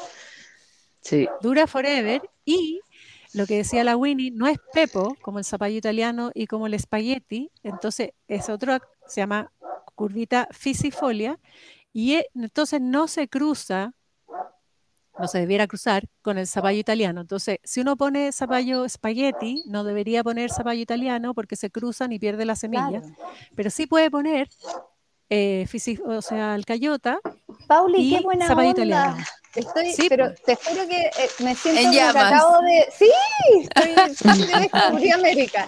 Sí, Dura forever y lo que decía la Winnie, no es pepo como el zapallo italiano y como el espagueti, entonces es otro, se llama curvita fisifolia y e- entonces no se cruza, no se debiera cruzar con el zapallo italiano. Entonces, si uno pone zapallo espagueti, no debería poner zapallo italiano porque se cruzan y pierde la semilla, Claro. pero sí puede poner eh, o sea, el cayota Pauli, y qué buena zapallo onda. italiano. Estoy, Sí, pero po. te juro que eh, me siento como que acabo de. Sí, estoy, estoy de descubrir América.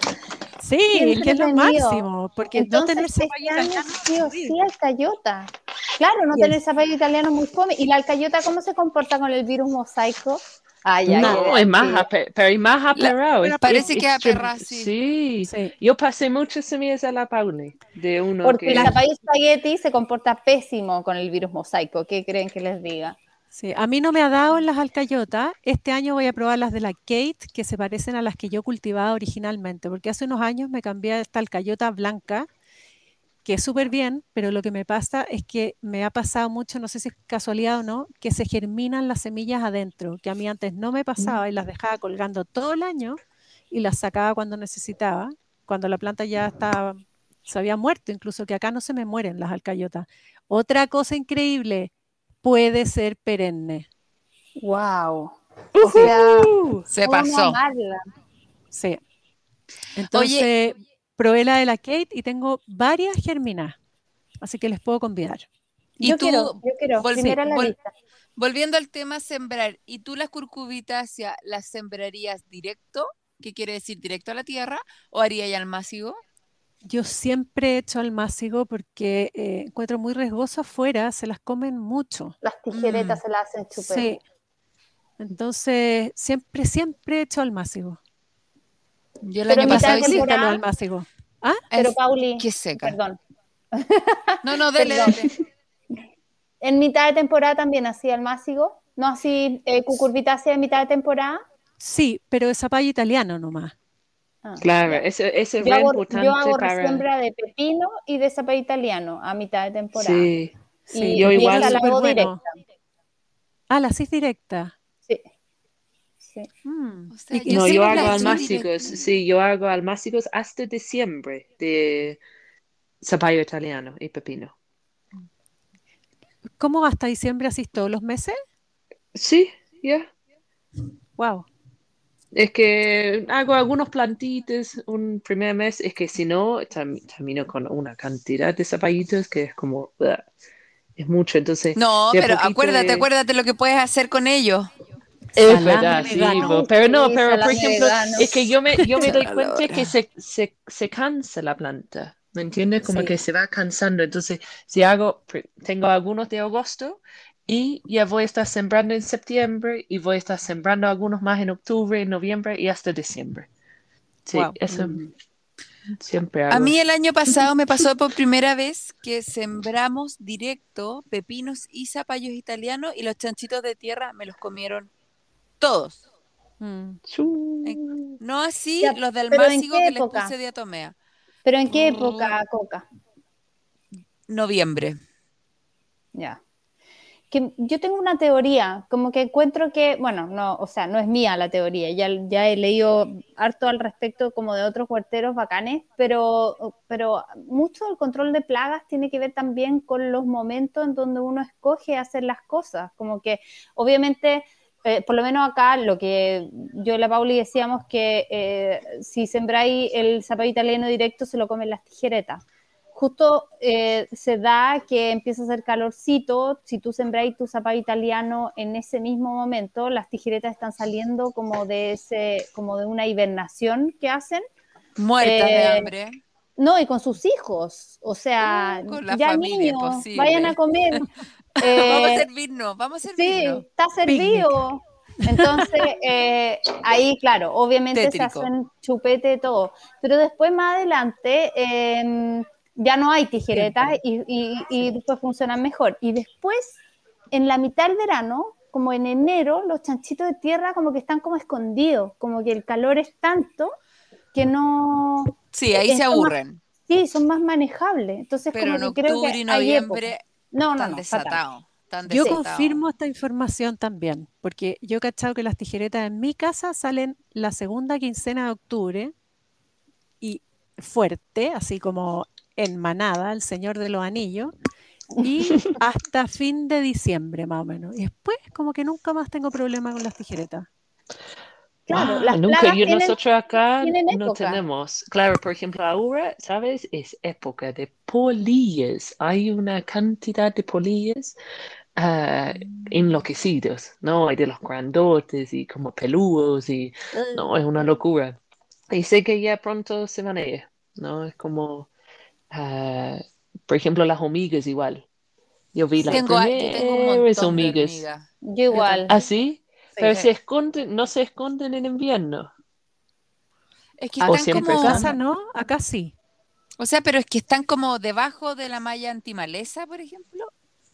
Sí, es que es lo máximo, porque no tener Entonces, zapallo este italiano sí o sí alcayota. Claro, no Y el- tener zapallo italiano muy fome. ¿Y la alcayota cómo se comporta con el virus mosaico? Ay, no, es más, pero es más aperrado. pero parece es- que es aperra, sí. Sí. Sí. yo pasé muchas semillas a la Pauli de uno Porque que el zapallo espagueti se comporta pésimo con el virus mosaico. ¿Qué creen que les diga? Sí, a mí no me ha dado en las alcayotas. Este año voy a probar las de la Kate, que se parecen a las que yo cultivaba originalmente, porque hace unos años me cambié esta alcayota blanca, que es súper bien, pero lo que me pasa es que me ha pasado mucho, no sé si es casualidad o no, que se germinan las semillas adentro, que a mí antes no me pasaba y las dejaba colgando todo el año y las sacaba cuando necesitaba, cuando la planta ya estaba, se había muerto, incluso que acá no se me mueren las alcayotas. Otra cosa increíble, puede ser perenne. ¡Wow! O sea, Se ¿cómo no pasó. Sí. Entonces, probé la de la Kate y tengo varias germinadas. Así que les puedo convidar. Y yo tú, quiero, yo quiero. vol- Primera en la vol- lista. Volviendo al tema sembrar, ¿y tú las curcubitáceas las sembrarías directo? ¿Qué quiere decir directo a la tierra? ¿O haría ya almácigo? Yo siempre he hecho almácigo porque eh, encuentro muy riesgoso afuera, se las comen mucho. Las tijeretas Mm. se las hacen chuper. Sí. Entonces, siempre, siempre he hecho almácigo. Yo el Pero año mitad pasado de hice... Temporada- almácigos. Pero Es- Pauli, Qué seca. perdón. No, no, dele, dele. En mitad de temporada también hacía el másigo, no así eh, cucurbitácea en mitad de temporada. Sí, pero de zapallo italiano nomás. Ah, Claro, ya. ese es Yo hago, importante yo hago para... siembra de pepino y de zapallo italiano a mitad de temporada. Sí, Sí, y, yo y igual. esa la hago bueno. directa. Ah, la cis directa. Sí. Sí. Mm. O sea, Y- y no, yo hago almácigos, sí, yo hago almácigos hasta diciembre de zapallo italiano y pepino. ¿Cómo hasta diciembre así todos los meses? Sí, ya. Wow. Es que hago algunos plantitos un primer mes, es que si no, tam- termino con una cantidad de zapallitos que es como, es mucho, entonces, No, pero acuérdate, de- acuérdate lo que puedes hacer con ellos. es Salame verdad, sí, bo- pero no, Sí, pero por ejemplo, vegano. es que yo me, yo me doy cuenta que se, se, se cansa la planta, ¿me entiendes? Como Sí. que se va cansando, entonces, si hago, tengo algunos de agosto y ya voy a estar sembrando en septiembre y voy a estar sembrando algunos más en octubre, en noviembre y hasta diciembre. Sí, Wow. eso Mm. siempre A mí el año pasado me pasó por primera vez que sembramos directo pepinos y zapallos italianos y los chanchitos de tierra me los comieron todos. Mm. No así Ya, los del pero ¿en másico qué que les época? puse diatomea. ¿Pero en qué época, Coca? Noviembre. Ya. Que yo tengo una teoría, como que encuentro que, bueno, no, o sea, no es mía la teoría, ya, ya he leído harto al respecto como de otros huerteros bacanes, pero, pero mucho del control de plagas tiene que ver también con los momentos en donde uno escoge hacer las cosas, como que obviamente, eh, por lo menos acá, lo que yo y la Pauli decíamos que eh, si sembráis el zapallo italiano directo se lo comen las tijeretas justo eh, se da que empieza a hacer calorcito, si tú sembráis tu zapallo italiano en ese mismo momento, las tijeretas están saliendo como de ese, como de una hibernación que hacen, Muertas de Eh, hambre. no, y con sus hijos, o sea, Uh, con la ya familia, niños, vayan a comer. vamos a Eh, servirnos, vamos a sí, servirnos. está servido. Entonces, eh, ahí, claro, obviamente se Tétrico. hacen chupete todo. Pero después, más adelante, em, ya no hay tijeretas y, y- y después funcionan mejor. Y después, en la mitad del verano, como en enero, los chanchitos de tierra como que están como escondidos, como que el calor es tanto que no... Sí, ahí se más- aburren. Sí, son más manejables. Entonces, Pero en creo octubre que y noviembre No, no, están no, Yo confirmo esta información también, porque yo he cachado que las tijeretas en mi casa salen la segunda quincena de octubre y fuerte, así como en manada, el Señor de los Anillos, y hasta fin de diciembre más o menos. Y después como que nunca más tengo problema con las tijeretas. Claro, Ah, las nunca, yo tienen- nosotros acá no tenemos. Claro, por ejemplo, ahora, ¿sabes? Es época de polillas. Hay una cantidad de polillas ah, enloquecidos, ¿no? Hay de los grandotes y como peludos y no, es una locura. Y sé que ya pronto se van a ir, ¿no? Es como, ah, por ejemplo, las hormigas igual. Yo vi las Tengo, tengo primeras de hormigas. Yo igual. ¿Ah, sí? Pero Sí. se esconden, no se esconden en invierno. Es que O están siempre como, casa no, acá sí. o sea, pero es que están como debajo de la malla antimaleza, por ejemplo,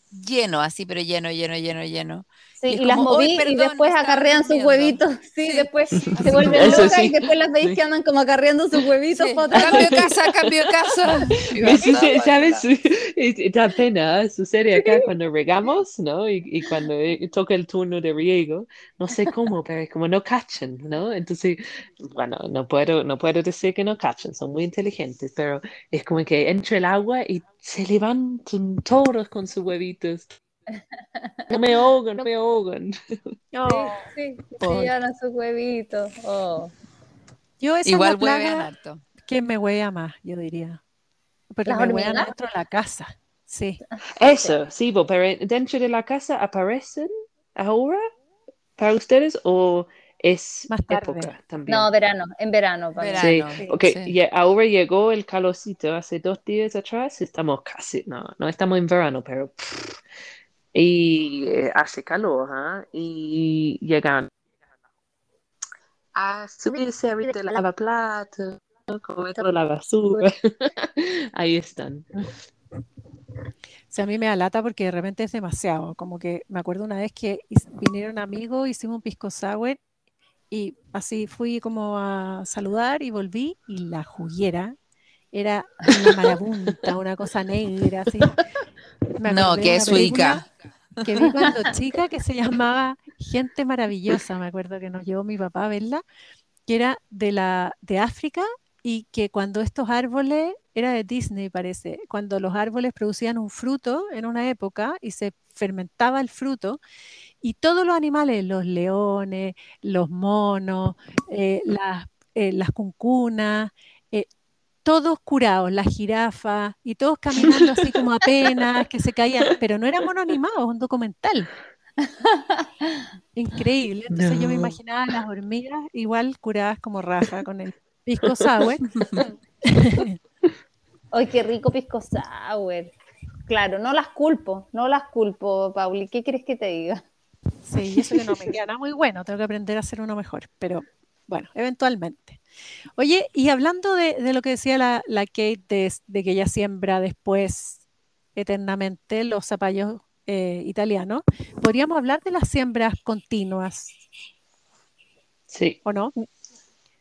lleno, así, pero lleno, lleno, lleno, lleno. Sí, Y y las como, moví "Uy, y perdón, después acarrean sus durmiendo". huevitos. Sí, Sí. después se vuelven locas y sí, después las veis que andan como acarreando sus huevitos. Cambio casa, cambio casa. ¿Sabes? Es- Da pena, ¿eh? sucede acá cuando regamos, ¿no? Y, y cuando eh, toca el turno de riego, no sé cómo, pero es como no cachan, ¿no? Entonces, bueno, no puedo, no puedo decir que no cachan, son muy inteligentes, pero es como que entra el agua y se levantan todos con sus huevitos. No me ahogan, no me ahogan. Oh. Sí, sí, llevan a sus huevitos. Oh. Yo esa Igual huevean harto. que me huea más, yo diría. Pero ¿Las me dentro de la casa. Sí. Eso, sí, bo, pero dentro de la casa aparecen ahora para ustedes o es Más tarde. época también. No, verano, en verano. mí. Sí, Verano, porque sí. ya- ahora llegó el calorcito hace dos días atrás, estamos casi, no, no estamos en verano, pero pff, y eh, hace calor, ¿ah? Y llegan a subirse a de lavaplatos, ¿no? comer la basura. Ahí están. O sea, a mí me da lata porque de repente es demasiado. Como que me acuerdo una vez que vinieron amigos, hicimos un pisco sour y así fui como a saludar y volví y la juguera era una marabunta, una cosa negra, así. Me No, que es Suica. Que vi cuando chica que se llamaba Gente Maravillosa, me acuerdo que nos llevó mi papá a verla, que era de la de África y que cuando estos árboles, era de Disney parece, cuando los árboles producían un fruto en una época y se fermentaba el fruto y todos los animales, los leones, los monos, eh, las, eh, las cuncunas, todos curados, las jirafas y todos caminando así como apenas, que se caían, pero no era mono animado, es un documental. Increíble. Entonces yo me imaginaba las hormigas igual curadas como raja con el pisco sour. Ay, qué rico pisco sour. Claro, no las culpo, no las culpo, Pauli. ¿Qué quieres que te diga? Sí, eso que no me queda nada muy bueno, tengo que aprender a hacer uno mejor, pero bueno, eventualmente. Oye, y hablando de, de lo que decía la, la Kate, de, de que ella siembra después eternamente los zapallos eh, italianos, podríamos hablar de las siembras continuas, Sí, ¿o no?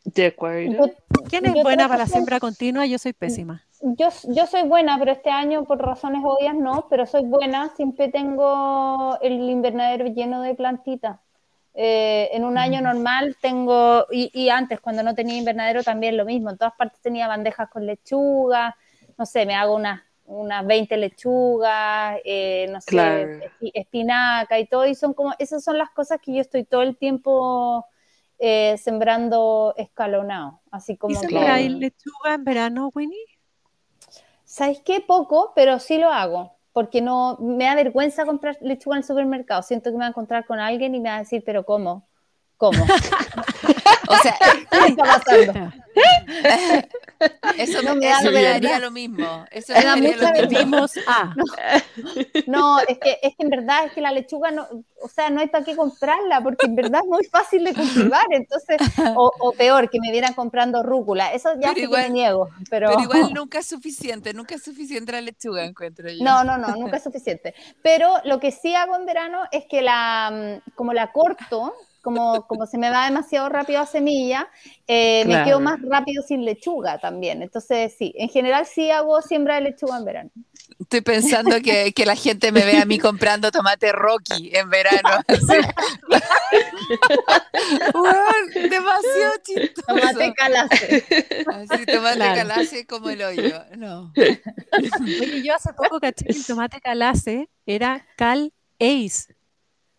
de acuerdo. Yo, ¿Quién es Yo buena para la siembra continua? Yo soy pésima. yo, yo soy buena, pero este año por razones obvias no, pero soy buena. Siempre tengo el invernadero lleno de plantitas. Eh, en un año normal tengo, y, y antes cuando no tenía invernadero también lo mismo, en todas partes tenía bandejas con lechuga, no sé, me hago unas, unas 20 lechugas, eh, no sé, Claro. espinaca y todo, y son como, esas son las cosas que yo estoy todo el tiempo eh, sembrando escalonado, así ¿Y como que- sembráis lechuga en verano, Winnie? ¿Sabes qué? Poco, pero sí lo hago, porque no me da vergüenza comprar lechuga en el supermercado. Siento que me va a encontrar con alguien y me va a decir, pero ¿cómo? ¿Cómo? O sea, ¿Qué está pasando? eso, No me eso me daría lo mismo. Eso Me me da daría mucha lo mismo. Vimos A. No, es que, es que en verdad es que la lechuga no, o sea, no hay para qué comprarla, porque en verdad es muy fácil de cultivar, entonces, o, o peor, que me vieran comprando rúcula, eso ya Pero sí igual- que me niego, pero, Pero igual nunca es suficiente, nunca es suficiente la lechuga, encuentro yo. no, no, no, nunca es suficiente. Pero lo que sí hago en verano es que la, mm, como la corto, como, como se me va demasiado rápido a semilla, eh, me quedo más rápido sin lechuga también. Entonces, sí, en general sí hago siembra de lechuga en verano. Estoy pensando que, que la gente me ve a mí comprando tomate Rocky en verano. demasiado chistoso. Tomate calace. Así, tomate Claro. calace como el hoyo. No. Oye, yo hace poco caché que el tomate calace era Cal Ace.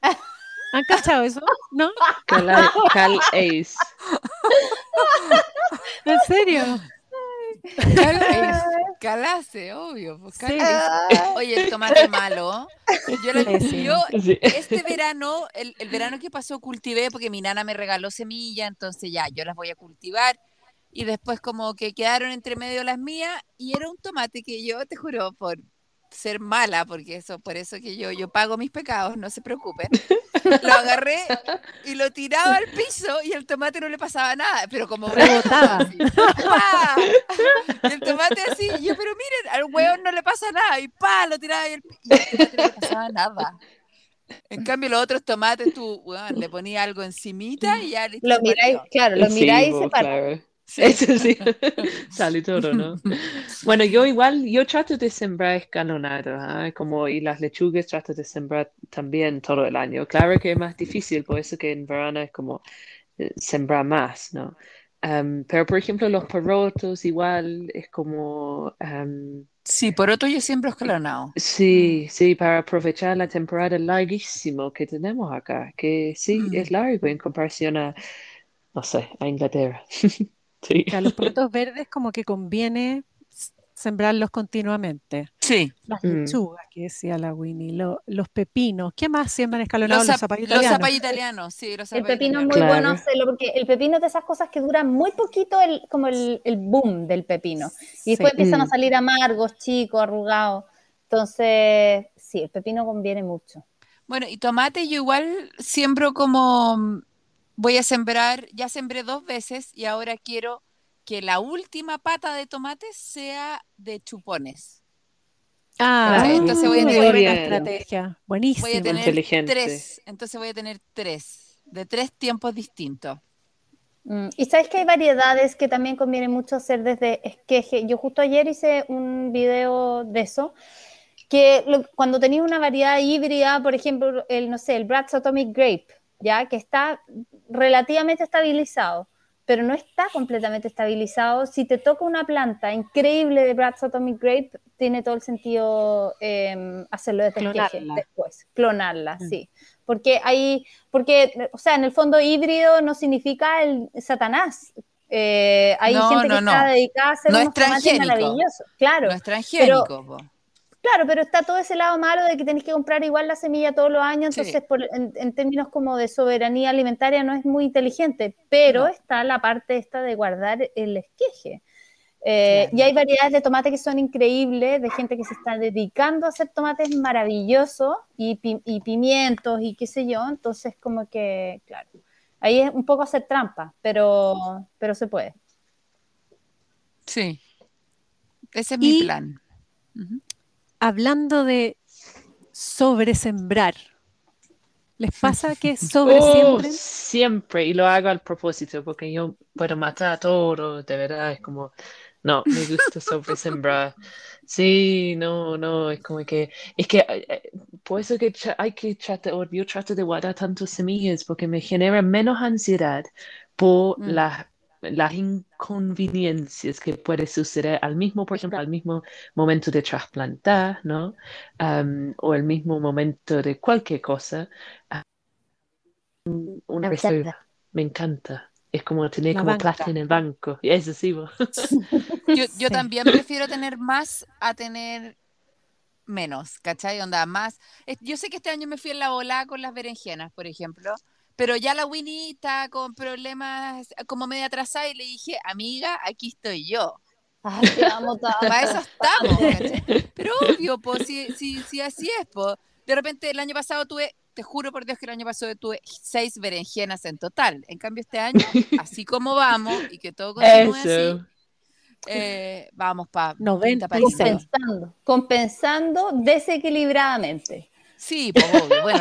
¿Han cachado eso? ¿No? Cal, Cal Ace. ¿En serio? Calace, calace, obvio. pues, Sí. calace. Oye, el tomate malo. Yo, la- Sí, sí. yo Sí. este verano, el, el verano que pasó, cultivé porque mi nana me regaló semillas, entonces ya, yo las voy a cultivar. Y después como que quedaron entre medio las mías y era un tomate que yo, te juro, por ser mala, porque eso, por eso que yo, yo pago mis pecados, no se preocupen. Lo agarré y lo tiraba al piso y el tomate no le pasaba nada, pero como Rebotaba. así, ¡pa! Y el tomate así, y yo, pero miren, al hueón no le pasa nada, y pa, lo tiraba y el, y al tomate no le pasaba nada. En cambio, los otros tomates, tú, weón, le ponías algo encimita y ya listo, Lo miráis, claro, lo Sí, miráis y se para. Eso sí, sale todo, ¿no? Bueno, yo igual, yo trato de sembrar escalonado, ¿ah? Como, y las lechugas trato de sembrar también todo el año. Claro que es más difícil, por eso que en verano es como eh, sembrar más, ¿no? Am, pero, por ejemplo, los porotos igual es como... am, Sí, por otro yo siempre escalonado. Sí, sí, para aprovechar la temporada larguísimo que tenemos acá, que sí, Mm. es largo en comparación a, no sé, a Inglaterra. Sí. Que a los porotos verdes como que conviene sembrarlos continuamente. Sí, Las Mm. lechugas, que decía la Winnie, lo- los pepinos. ¿Qué más siembran escalonados? los, Los zap- zapallos los italianos. zapallos italianos, sí, los El pepino es muy. Claro. bueno hacerlo porque el pepino es de esas cosas que duran muy poquito el, como el, el boom del pepino. Y después Sí. empiezan a Mm. salir amargos, chicos, arrugados. Entonces, sí, el pepino conviene mucho. Bueno, y tomate yo igual siembro como mm, voy a sembrar, ya sembré dos veces y ahora quiero que la última pata de tomate sea de chupones. Ah. Entonces voy a tener- Bien. estrategia. Buenísimo. Voy a tener Inteligente. tres, entonces voy a tener tres, de tres tiempos distintos. Mm, Y sabes que hay variedades que también conviene mucho hacer desde esqueje. Yo justo ayer hice un video de eso, que lo- cuando tenía una variedad híbrida, por ejemplo, el, no sé, el Bratz Atomic Grape, ya que está relativamente estabilizado, pero no está completamente estabilizado. Si te toca una planta increíble de Bratz Atomic Grape, tiene todo el sentido eh, hacerlo desde esqueje Clonarla. después, clonarla, Mm. sí. Porque hay, porque, o sea, en el fondo híbrido no significa el Satanás. Eh, hay No, gente no, que no. está dedicada a hacer No es unos tomates transgénico. maravillosos. Claro, No es transgénico. Claro, pero está todo ese lado malo de que tenés que comprar igual la semilla todos los años, Sí. entonces por- en, en términos como de soberanía alimentaria no es muy inteligente, pero No. está la parte esta de guardar el esqueje. Eh, Claro. Y hay variedades de tomate que son increíbles, de gente que se está dedicando a hacer tomates maravillosos y, pi- y pimientos y qué sé yo, entonces como que, claro, ahí es un poco hacer trampa, pero, pero se puede. Sí. Ese es mi plan. Ujú. Hablando de sobresembrar. ¿Les pasa que Oh, sobresiembren? siempre, y lo hago al propósito, porque yo puedo matar a todo, de verdad, es como, no, me gusta sobresembrar. Sí, no, no, es como que, es que, eh, eh, por eso que hay que tratar, yo trato de guardar tantas semillas, porque me genera menos ansiedad por Mm. las, las inconveniencias que puede suceder al mismo, por ejemplo, al mismo momento de trasplantar, ¿no? Am, o el mismo momento de cualquier cosa una reserva. Me encanta. Es como tener La como banca. plata en el banco. Y eso sí, bo. Yo, yo Sí. también prefiero tener más a tener menos, ¿cachai? Onda, más. Yo sé que este año me fui en la volada con las berenjenas, por ejemplo, pero ya la Winnie está con problemas como media atrasada y le dije, amiga, aquí estoy yo. Ay, te amo tanto. Para eso estamos. ¿cachai? Pero obvio, pues, si, si, si así es, pues. De repente el año pasado tuve, te juro por Dios que el año pasado tuve seis berenjenas en total. En cambio este año, así como vamos y que todo continúe así, eh, vamos para 90 para y seis. Compensando, compensando desequilibradamente. Sí, pues obvio. Bueno,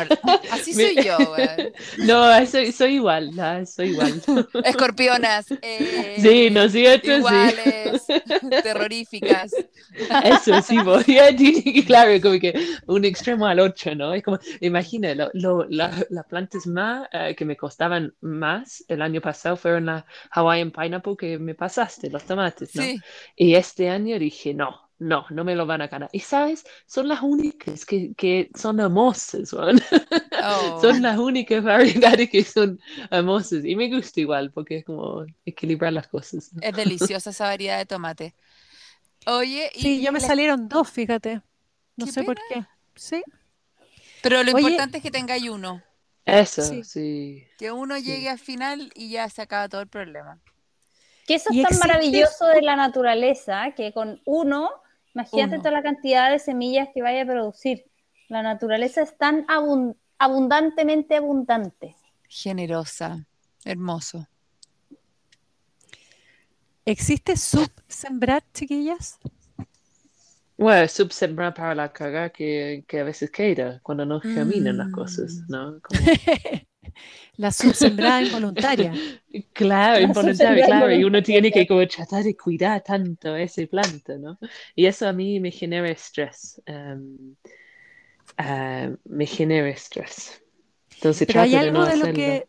así soy yo. No, soy, soy igual, no, soy igual. Escorpionas. eh, Sí, ¿no es cierto? Sí. Iguales, terroríficas. Eso sí, pues, claro, como que un extremo al otro, ¿no? Es como, imagina, lo, lo- la- las plantas más eh, que me costaban más el año pasado fueron las Hawaiian Pineapple que me pasaste, los tomates, ¿no? Sí. Y este año dije, no, no, no me lo van a ganar. Y sabes, son las únicas que, que son hermosas. Oh. Son las únicas variedades que son hermosas. Y me gusta igual, porque es como equilibrar las cosas. ¿no? Es deliciosa esa variedad de tomate. Oye, y Sí, yo me la- salieron dos, fíjate. No Qué sé por qué. Sí. pero lo Oye. importante es que tengáis uno. Eso, Sí. sí. Que uno llegue al final y ya se acaba todo el problema. Que eso es tan existe- maravilloso de la naturaleza que con uno, imagínate Uno. toda la cantidad de semillas que vaya a producir. La naturaleza es tan abun- abundantemente abundante. Generosa, hermoso. ¿Existe subsembrar, chiquillas? Bueno, subsembrar para la caga que, que a veces queda cuando no germinan las cosas, ¿no? Como- La subsembrada involuntaria. claro, La subsembrada claro, y uno involuntaria. tiene que como tratar de cuidar tanto ese planta, ¿no? Y eso a mí me genera estrés. em, ah, me genera estrés. Entonces Pero hay trato de algo no de lo que,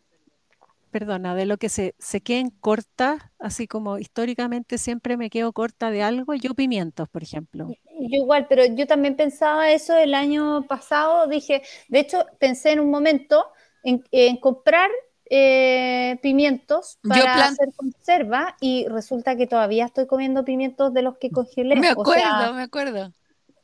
perdona, de lo que se, se queden corta, así como históricamente siempre me quedo corta de algo, yo pimientos, por ejemplo. Yo igual, pero yo también pensaba eso el año pasado. Dije, de hecho, pensé en un momento en, en comprar eh, pimientos para hacer conserva y resulta que todavía estoy comiendo pimientos de los que congelé. Me O acuerdo, sea, me acuerdo.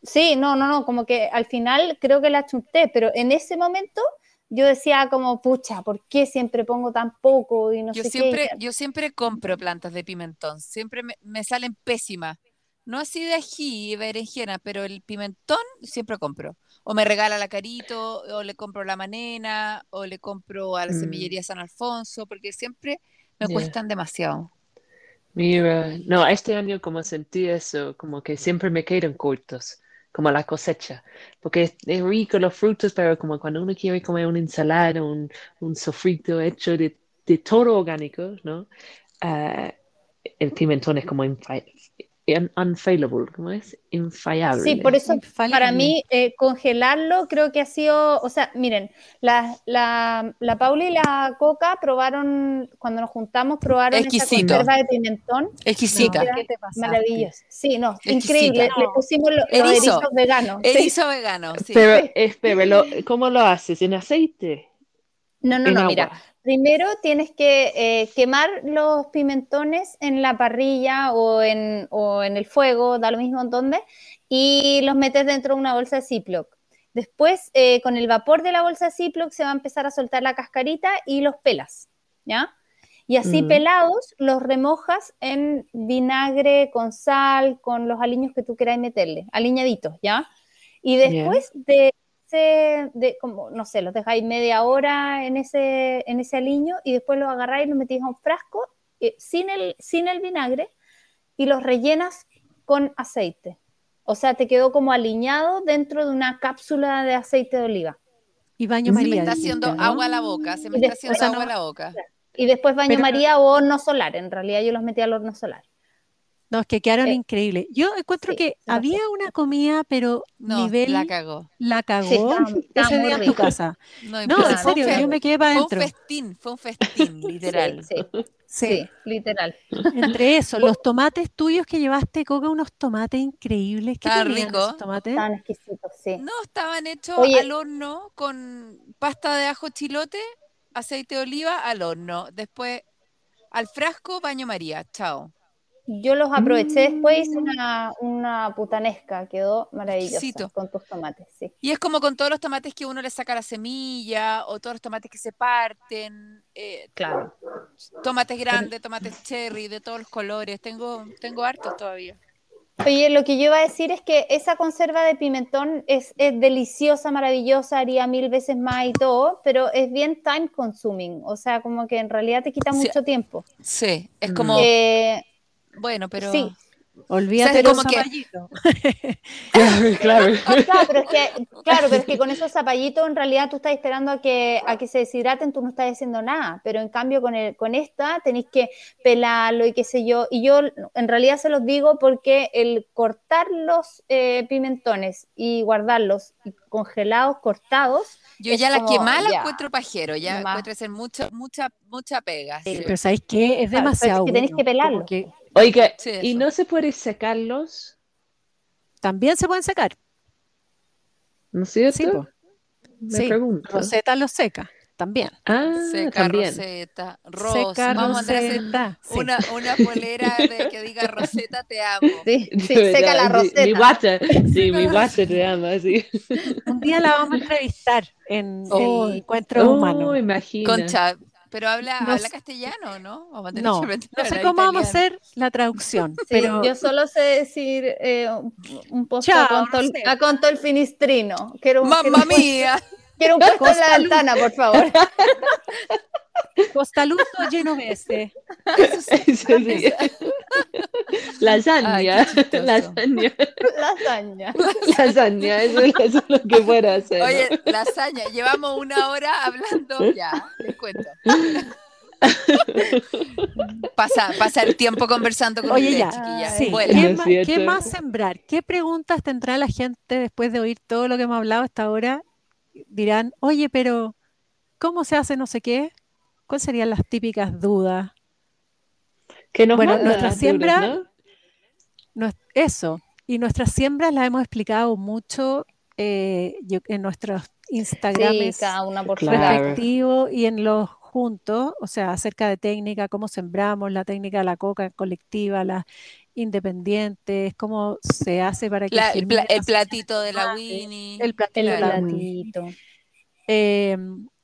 Sí, no, no, no, como que al final creo que la chunté, pero en ese momento yo decía como, pucha, ¿por qué siempre pongo tan poco y no Yo sé siempre, qué? yo siempre compro plantas de pimentón, siempre me, me salen pésimas. No así de ají y berenjena, pero el pimentón siempre compro. O me regala la Carito, o le compro la Manena, o le compro a la Mm. semillería San Alfonso, porque siempre me Yeah. cuestan demasiado. Mira, no, este año como sentí eso, como que siempre me quedan cortos, como la cosecha, porque es, rico los frutos, pero como cuando uno quiere comer una ensalada, un, un sofrito hecho de, de todo orgánico, ¿no? Ah, el pimentón es como unfailable, ¿cómo es? Infallable. Sí, por eso para mí eh, congelarlo creo que ha sido, o sea, miren, la, la, la Paula y la Coca probaron, cuando nos juntamos, probaron esa Exquisito. conserva de pimentón. Exquisita. No. ¿Qué te pasaste? Maravilloso. Sí, no, Exquisita. increíble. Le pusimos lo- los Erizo. erizos veganos. sí. Erizo vegano, sí. Pero, espera, ¿cómo lo haces? ¿En aceite? No, no, ¿En no, agua? mira. Primero tienes que eh, quemar los pimentones en la parrilla o en, o en el fuego, da lo mismo en dónde, y los metes dentro de una bolsa de Ziploc. Después, eh, con el vapor de la bolsa de Ziploc, se va a empezar a soltar la cascarita y los pelas, ¿ya? Y así Mm. pelados, los remojas en vinagre con sal, con los aliños que tú queráis meterle, aliñaditos, ¿ya? Y después de ese- de como, no sé, los dejáis media hora en ese, en ese aliño y después los agarráis y los metís a un frasco eh, sin, el, sin el vinagre y los rellenas con aceite. O sea, te quedó como aliñado dentro de una cápsula de aceite de oliva. Y baño Se me María. está dijiste, haciendo ¿no? agua a la boca, se me Y está después- haciendo o sea, agua a la boca. Y después baño Pero- María o horno solar. En realidad yo los metí al horno solar. No, es que quedaron Eh, increíbles. Yo encuentro sí, que había una comida, pero No, nivel la la, cagó. cagó Sí, ese día en tu casa. No, en serio, yo me quedé para Fue un adentro. festín, fue un festín, literal. Sí, sí, Sí. sí, literal. Entre eso, los tomates tuyos que llevaste, Coca, unos tomates increíbles. ¿Qué Estaban ricos. esos tomates? Estaban exquisitos, sí. No, estaban hechos Oye. al horno con pasta de ajo chilote, aceite de oliva al horno. Después al frasco, baño María. Chao. Yo los aproveché después, hice una, una putanesca, quedó maravillosa con tus tomates, sí. Y es como con todos los tomates que uno le saca la semilla o todos los tomates que se parten, eh, Claro. tomates grandes, tomates cherry de todos los colores. Tengo, tengo hartos todavía. Oye, lo que yo iba a decir es que esa conserva de pimentón es, es deliciosa, maravillosa, haría mil veces más y todo, pero es bien time consuming, o sea, como que en realidad te quita Sí. mucho tiempo. Sí, es Mm. como, Eh, bueno, pero sí. Olvídate de los Como que- zapallitos. Claro, claro. Pero es que, claro, pero es que con esos zapallitos en realidad tú estás esperando a que, a que se deshidraten, tú no estás haciendo nada, pero en cambio con, el, con esta tenéis que pelarlo y qué sé yo, y yo en realidad se los digo porque el cortar los eh, pimentones y guardarlos congelados, cortados, yo ya la quemada la encuentro pajero, ya encuentro ser mucha, mucha, mucha pega. sí. Pero ¿sabéis qué? Es Claro, pero es demasiado que tenéis bueno, que pelarlo. Oiga, Sí, ¿y no se puede secarlos? también se pueden secar. ¿No es cierto? Sí, po. Me Sí, pregunto. Rosetta los seca, también. Ah, Seca, también. Rosetta, Ros. Seca, Vamos a sí. una, una polera de que diga Rosetta te amo. sí, seca la mi- Mi roseta. guata, sí, mi guata te ama, sí. Un día la vamos a entrevistar en Oh. el encuentro humano. Oh, imagina. Concha, pero habla, No habla sé- castellano, ¿no? Vamos a tener No, que no sé cómo vamos a hacer la traducción, Sí, pero yo solo sé decir eh, un, posto Chao, a conto, el- Rosetta. a conto el finistrino. Quiero, un- quiero ¡Mamma un puesto- mía! Quiero un puesto en la ventana, por favor. Costaluto genovese. Sí, sí. Lasaña, Ay, lasaña, Lasaña. lasaña, eso, es- eso es lo que puedo hacer. ¿no? Oye, lasaña, llevamos una hora hablando, ya, les cuento. Pasa, pasa el tiempo conversando con Oye, ustedes, ya, sí. ¿Qué, ma- qué más sembrar? ¿Qué preguntas tendrá la gente después de oír todo lo que hemos hablado hasta ahora? Dirán, oye, pero ¿cómo se hace no sé qué? ¿Cuáles serían las típicas dudas? que nos bueno, nuestra siembra- Eso. Y nuestras siembras las hemos explicado mucho eh, yo- en nuestros Sí, Instagrames cada una por su Claro. lado. respectivos y en los juntos, o sea, acerca de técnica, cómo sembramos, la técnica de la coca colectiva, las independientes, cómo se hace para que La- el, pla- el la platito de la Ah, Winnie. el platito El de la platito. Eh,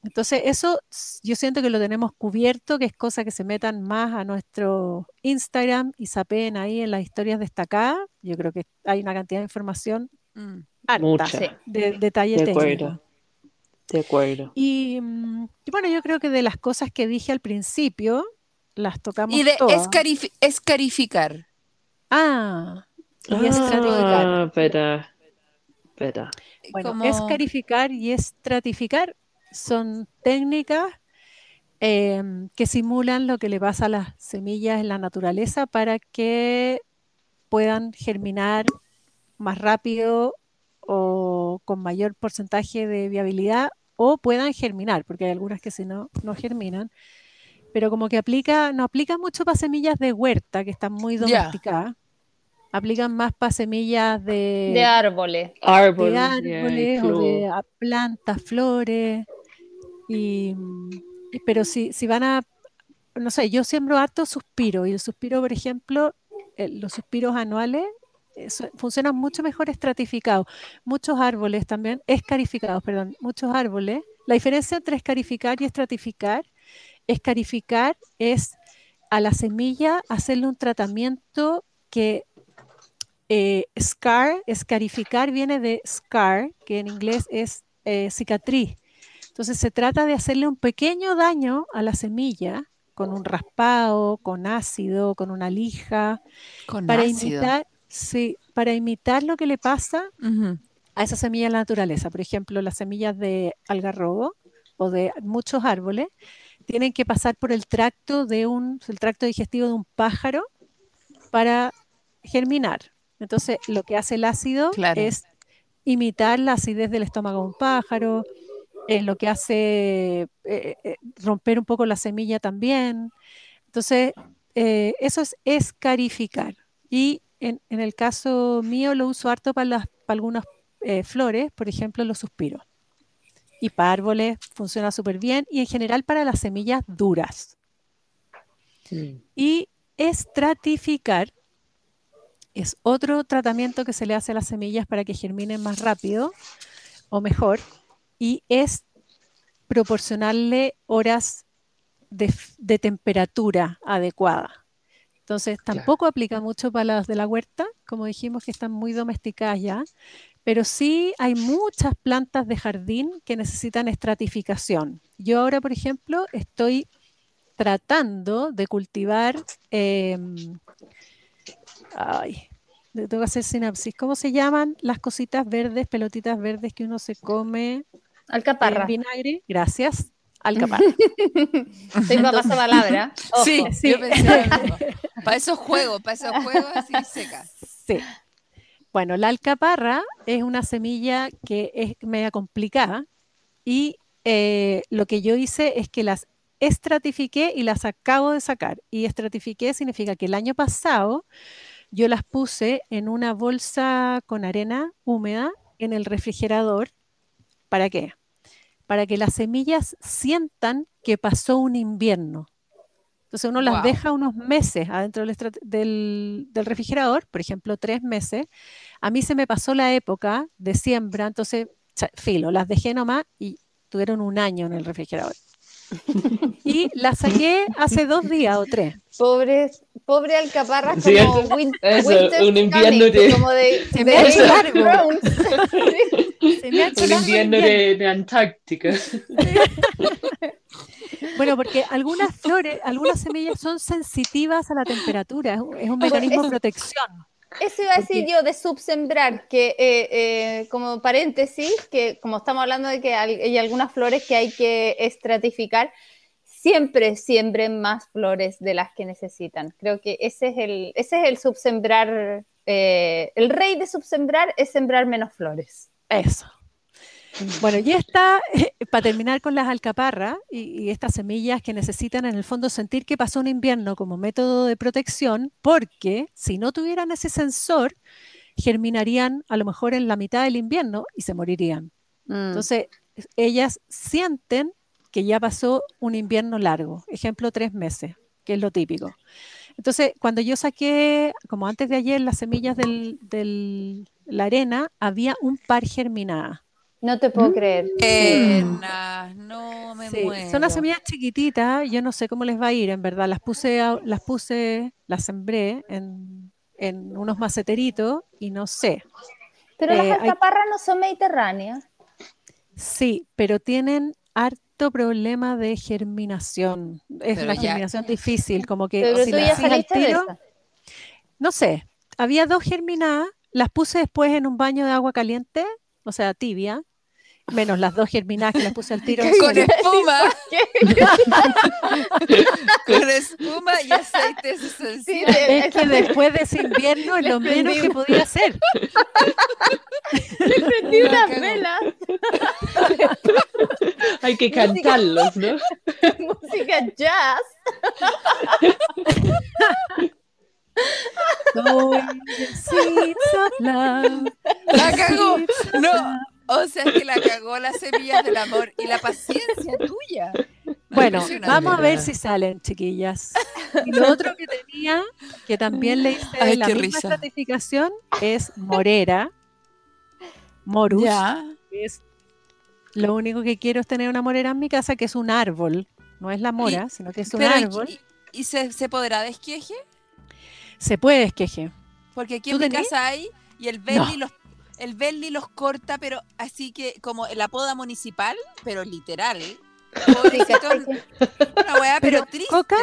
entonces, eso yo siento que lo tenemos cubierto, que es cosa que se metan más a nuestro Instagram y sapeen ahí en las historias destacadas. Yo creo que hay una cantidad de información Mm. harta Mucha. De detalle De técnico. acuerdo. De acuerdo. Y, mm, y bueno, yo creo que de las cosas que dije al principio, las tocamos Y de todas. escarif- escarificar. Ah, y estratificar. Ah, espera, espera. Bueno, Como- escarificar y estratificar son técnicas em, que simulan lo que le pasa a las semillas en la naturaleza para que puedan germinar más rápido o con mayor porcentaje de viabilidad o puedan germinar, porque hay algunas que si no, no germinan. Pero como que aplica, no aplica mucho para semillas de huerta, que están muy domesticadas. Aplican más para semillas de, De árboles. Árbol. de yeah, árboles o de a- plantas, flores. Y, pero si, si van a, no sé, yo siembro harto suspiro y el suspiro, por ejemplo, eh, los suspiros anuales eh, funcionan mucho mejor estratificados. Muchos árboles también, escarificados, perdón, muchos árboles. La diferencia entre escarificar y estratificar, escarificar es a la semilla hacerle un tratamiento que eh, scar, escarificar viene de scar, que en inglés es cicatriz. Entonces se trata de hacerle un pequeño daño a la semilla con un raspado, con ácido, con una lija, Con para ácido. imitar, sí, para imitar lo que le pasa a esa semilla en la naturaleza. Por ejemplo, las semillas de algarrobo o de muchos árboles tienen que pasar por el tracto de un, el tracto digestivo de un pájaro para germinar. Entonces, lo que hace el ácido Claro. es imitar la acidez del estómago de un pájaro, es lo que hace eh, eh, romper un poco la semilla también. Entonces, eh, eso es escarificar. Y en, en el caso mío lo uso harto para, las, para algunas eh, flores, por ejemplo, los suspiros. Y para árboles funciona súper bien y en general para las semillas duras. Y estratificar es otro tratamiento que se le hace a las semillas para que germinen más rápido o mejor y es proporcionarle horas de, de temperatura adecuada. Entonces, tampoco aplica mucho para las de la huerta, como dijimos que están muy domesticadas ya, pero sí hay muchas plantas de jardín que necesitan estratificación. Yo ahora, por ejemplo, estoy tratando de cultivar, em, ay, tengo que hacer sinapsis, ¿cómo se llaman las cositas verdes, pelotitas verdes que uno se come? Alcaparra. En vinagre, gracias. Alcaparra. Tengo a paso palabra. Sí, sí. Yo pensé para esos juegos, para esos juegos así secas. Sí. Bueno, la alcaparra es una semilla que es media complicada y eh, lo que yo hice es que las estratifiqué y las acabo de sacar. Y estratifiqué significa que el año pasado yo las puse en una bolsa con arena húmeda en el refrigerador. ¿Para qué? Para que las semillas sientan que pasó un invierno. Entonces uno las deja unos meses adentro del, del, refrigerador, por ejemplo, tres meses. A mí se me pasó la época de siembra, entonces, filo, las dejé nomás y tuvieron un año en el refrigerador. Y las saqué hace dos días o tres. Pobres, pobre alcaparra Sí, como eso- win- eso, winter un invierno coming, de- como de, Se me of largo. Se me ha hecho Un largo invierno de, de Antártica. Bueno, porque algunas flores, algunas semillas son sensitivas a la temperatura, es un, mecanismo de protección. Eso iba a decir yo de subsembrar, que eh, eh, como paréntesis, que como estamos hablando de que hay, hay algunas flores que hay que estratificar, siempre siembren más flores de las que necesitan. Creo que ese es el, ese es el subsembrar, eh, el rey de subsembrar es sembrar menos flores. Eso. Bueno, y está, para terminar con las alcaparras y, y estas semillas que necesitan en el fondo sentir que pasó un invierno como método de protección, porque si no tuvieran ese sensor, germinarían a lo mejor en la mitad del invierno y se morirían. Entonces, ellas sienten que ya pasó un invierno largo, ejemplo, tres meses, que es lo típico. Entonces, cuando yo saqué, como antes de ayer, las semillas de la arena, había un par germinada. No te puedo creer. Enas, no me Sí, muero. son unas semillas chiquititas, yo no sé cómo les va a ir, en verdad. Las puse, a- las puse, las sembré en, en unos maceteritos y no sé. Pero Eh, las hay- alcaparras no son mediterráneas. Sí, pero tienen harto problema de germinación. Es Pero una ya- germinación difícil, como que Pero si tú las ya al de tiro- esa. no sé, había dos germinadas, las puse después en un baño de agua caliente, o sea, tibia, menos las dos germinadas que las puse al tiro. Con espuma. Con espuma y aceites esenciales. Sí, Es que después de ese invierno es lo menos que podía hacer. Prendí La unas cagó. velas, Hay que cantarlos, ¿no? música jazz. La cagó. No, o sea que la cagó las semillas del amor y la paciencia tuya. Bueno, vamos a ver si salen, chiquillas. Y lo otro que tenía, que también le hice Ay, la misma risa. estratificación, es morera, morus. Ya. que es lo único que quiero es tener una morera en mi casa, que es un árbol. No es la mora, sino que es un Pero, ¿y- árbol. ¿y, y se, se podrá de esqueje? Se puede esqueje. Porque aquí ¿Tú en mi tenés? casa hay y el Belly los el Belly los corta, pero así que como la poda municipal, pero literal. Una weá, pero, Pero, triste. Coca,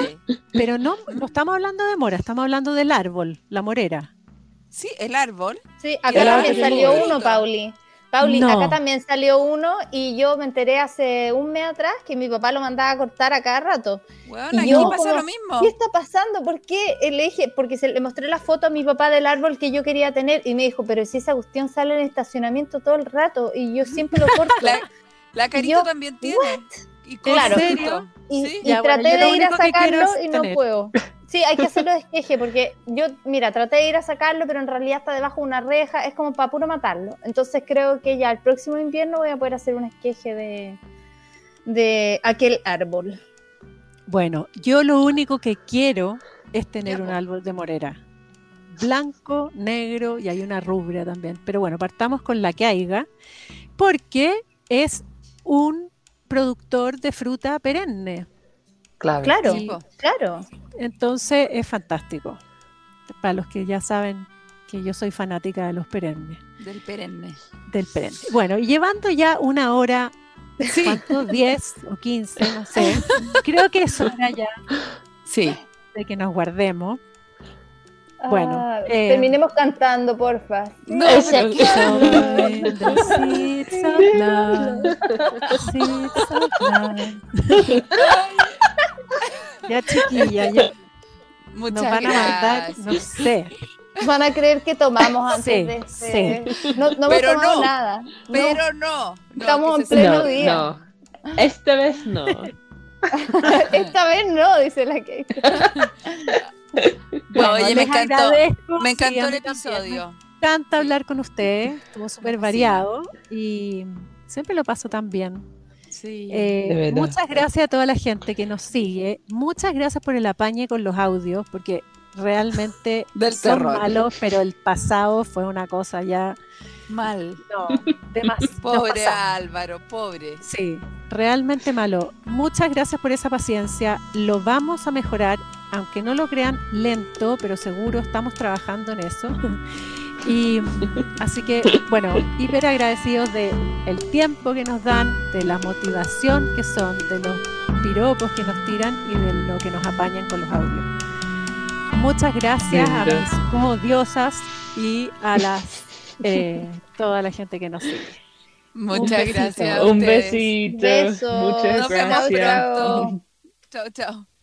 Pero no, no estamos hablando de mora, estamos hablando del árbol, la morera. Sí, el árbol. Sí, acá también salió uno, Pauli. Pauli, No. acá también salió uno y yo me enteré hace un mes atrás que mi papá lo mandaba a cortar a cada rato. Y aquí yo pasa como, lo mismo. ¿Qué está pasando? ¿Por qué? Le dije, porque se le mostré la foto a mi papá del árbol que yo quería tener y me dijo, pero si esa cuestión sale en estacionamiento todo el rato y yo siempre lo corto. La, la carito yo, también tiene. Y Claro. cortito. ¿En serio? Y, Sí. y Ya, bueno, traté de ir a sacarlo y no tener. puedo. Sí, hay que hacerlo de esqueje, porque yo, mira, traté de ir a sacarlo, pero en realidad está debajo de una reja, es como para puro matarlo. Entonces creo que ya el próximo invierno voy a poder hacer un esqueje de, de aquel árbol. Bueno, yo lo único que quiero es tener un po. árbol de morera. Blanco, negro y hay una rubia también. Pero bueno, partamos con la que haya, porque es un productor de fruta perenne. Claro. Claro, Sí. claro. Entonces es fantástico. Para los que ya saben que yo soy fanática de los perennes, Del perenne. del perenne. Bueno, y llevando ya una hora, ¿cuánto? 10 o 15, no sé. Creo que es hora ya Sí. de que nos guardemos. Bueno, Ah, eh, terminemos cantando, porfa. No, pero-. Ya chiquilla, ya Muchas nos van a gracias. no sé. Van a creer que tomamos antes Sí, de este. No, no hemos Pero tomado no, nada. No. Pero no. no, Estamos en pleno No, día. no. Esta vez no. Esta vez no, dice la que. Bueno, Oye, me encantó. Me sí, encantó a el episodio. Me encanta hablar con ustedes, estuvo súper variado y siempre lo paso tan bien. Sí. Eh, De verdad. muchas gracias a toda la gente que nos sigue. Muchas gracias por el apañe con los audios, porque realmente Del son terror. malos, pero el pasado fue una cosa ya. Mal. No, demasiado. Pobre Álvaro, pobre. Sí, realmente malo. Muchas gracias por esa paciencia. Lo vamos a mejorar, aunque no lo crean lento, pero seguro estamos trabajando en eso. Y así que, bueno, hiper agradecidos de el tiempo que nos dan, de la motivación que son, de los piropos que nos tiran y de lo que nos apañan con los audios. Muchas gracias a mis odiosas y a las eh, toda la gente que nos sigue. Muchas gracias. a Un besito. Besos. Muchas Nos vemos gracias. pronto. Chao, chao.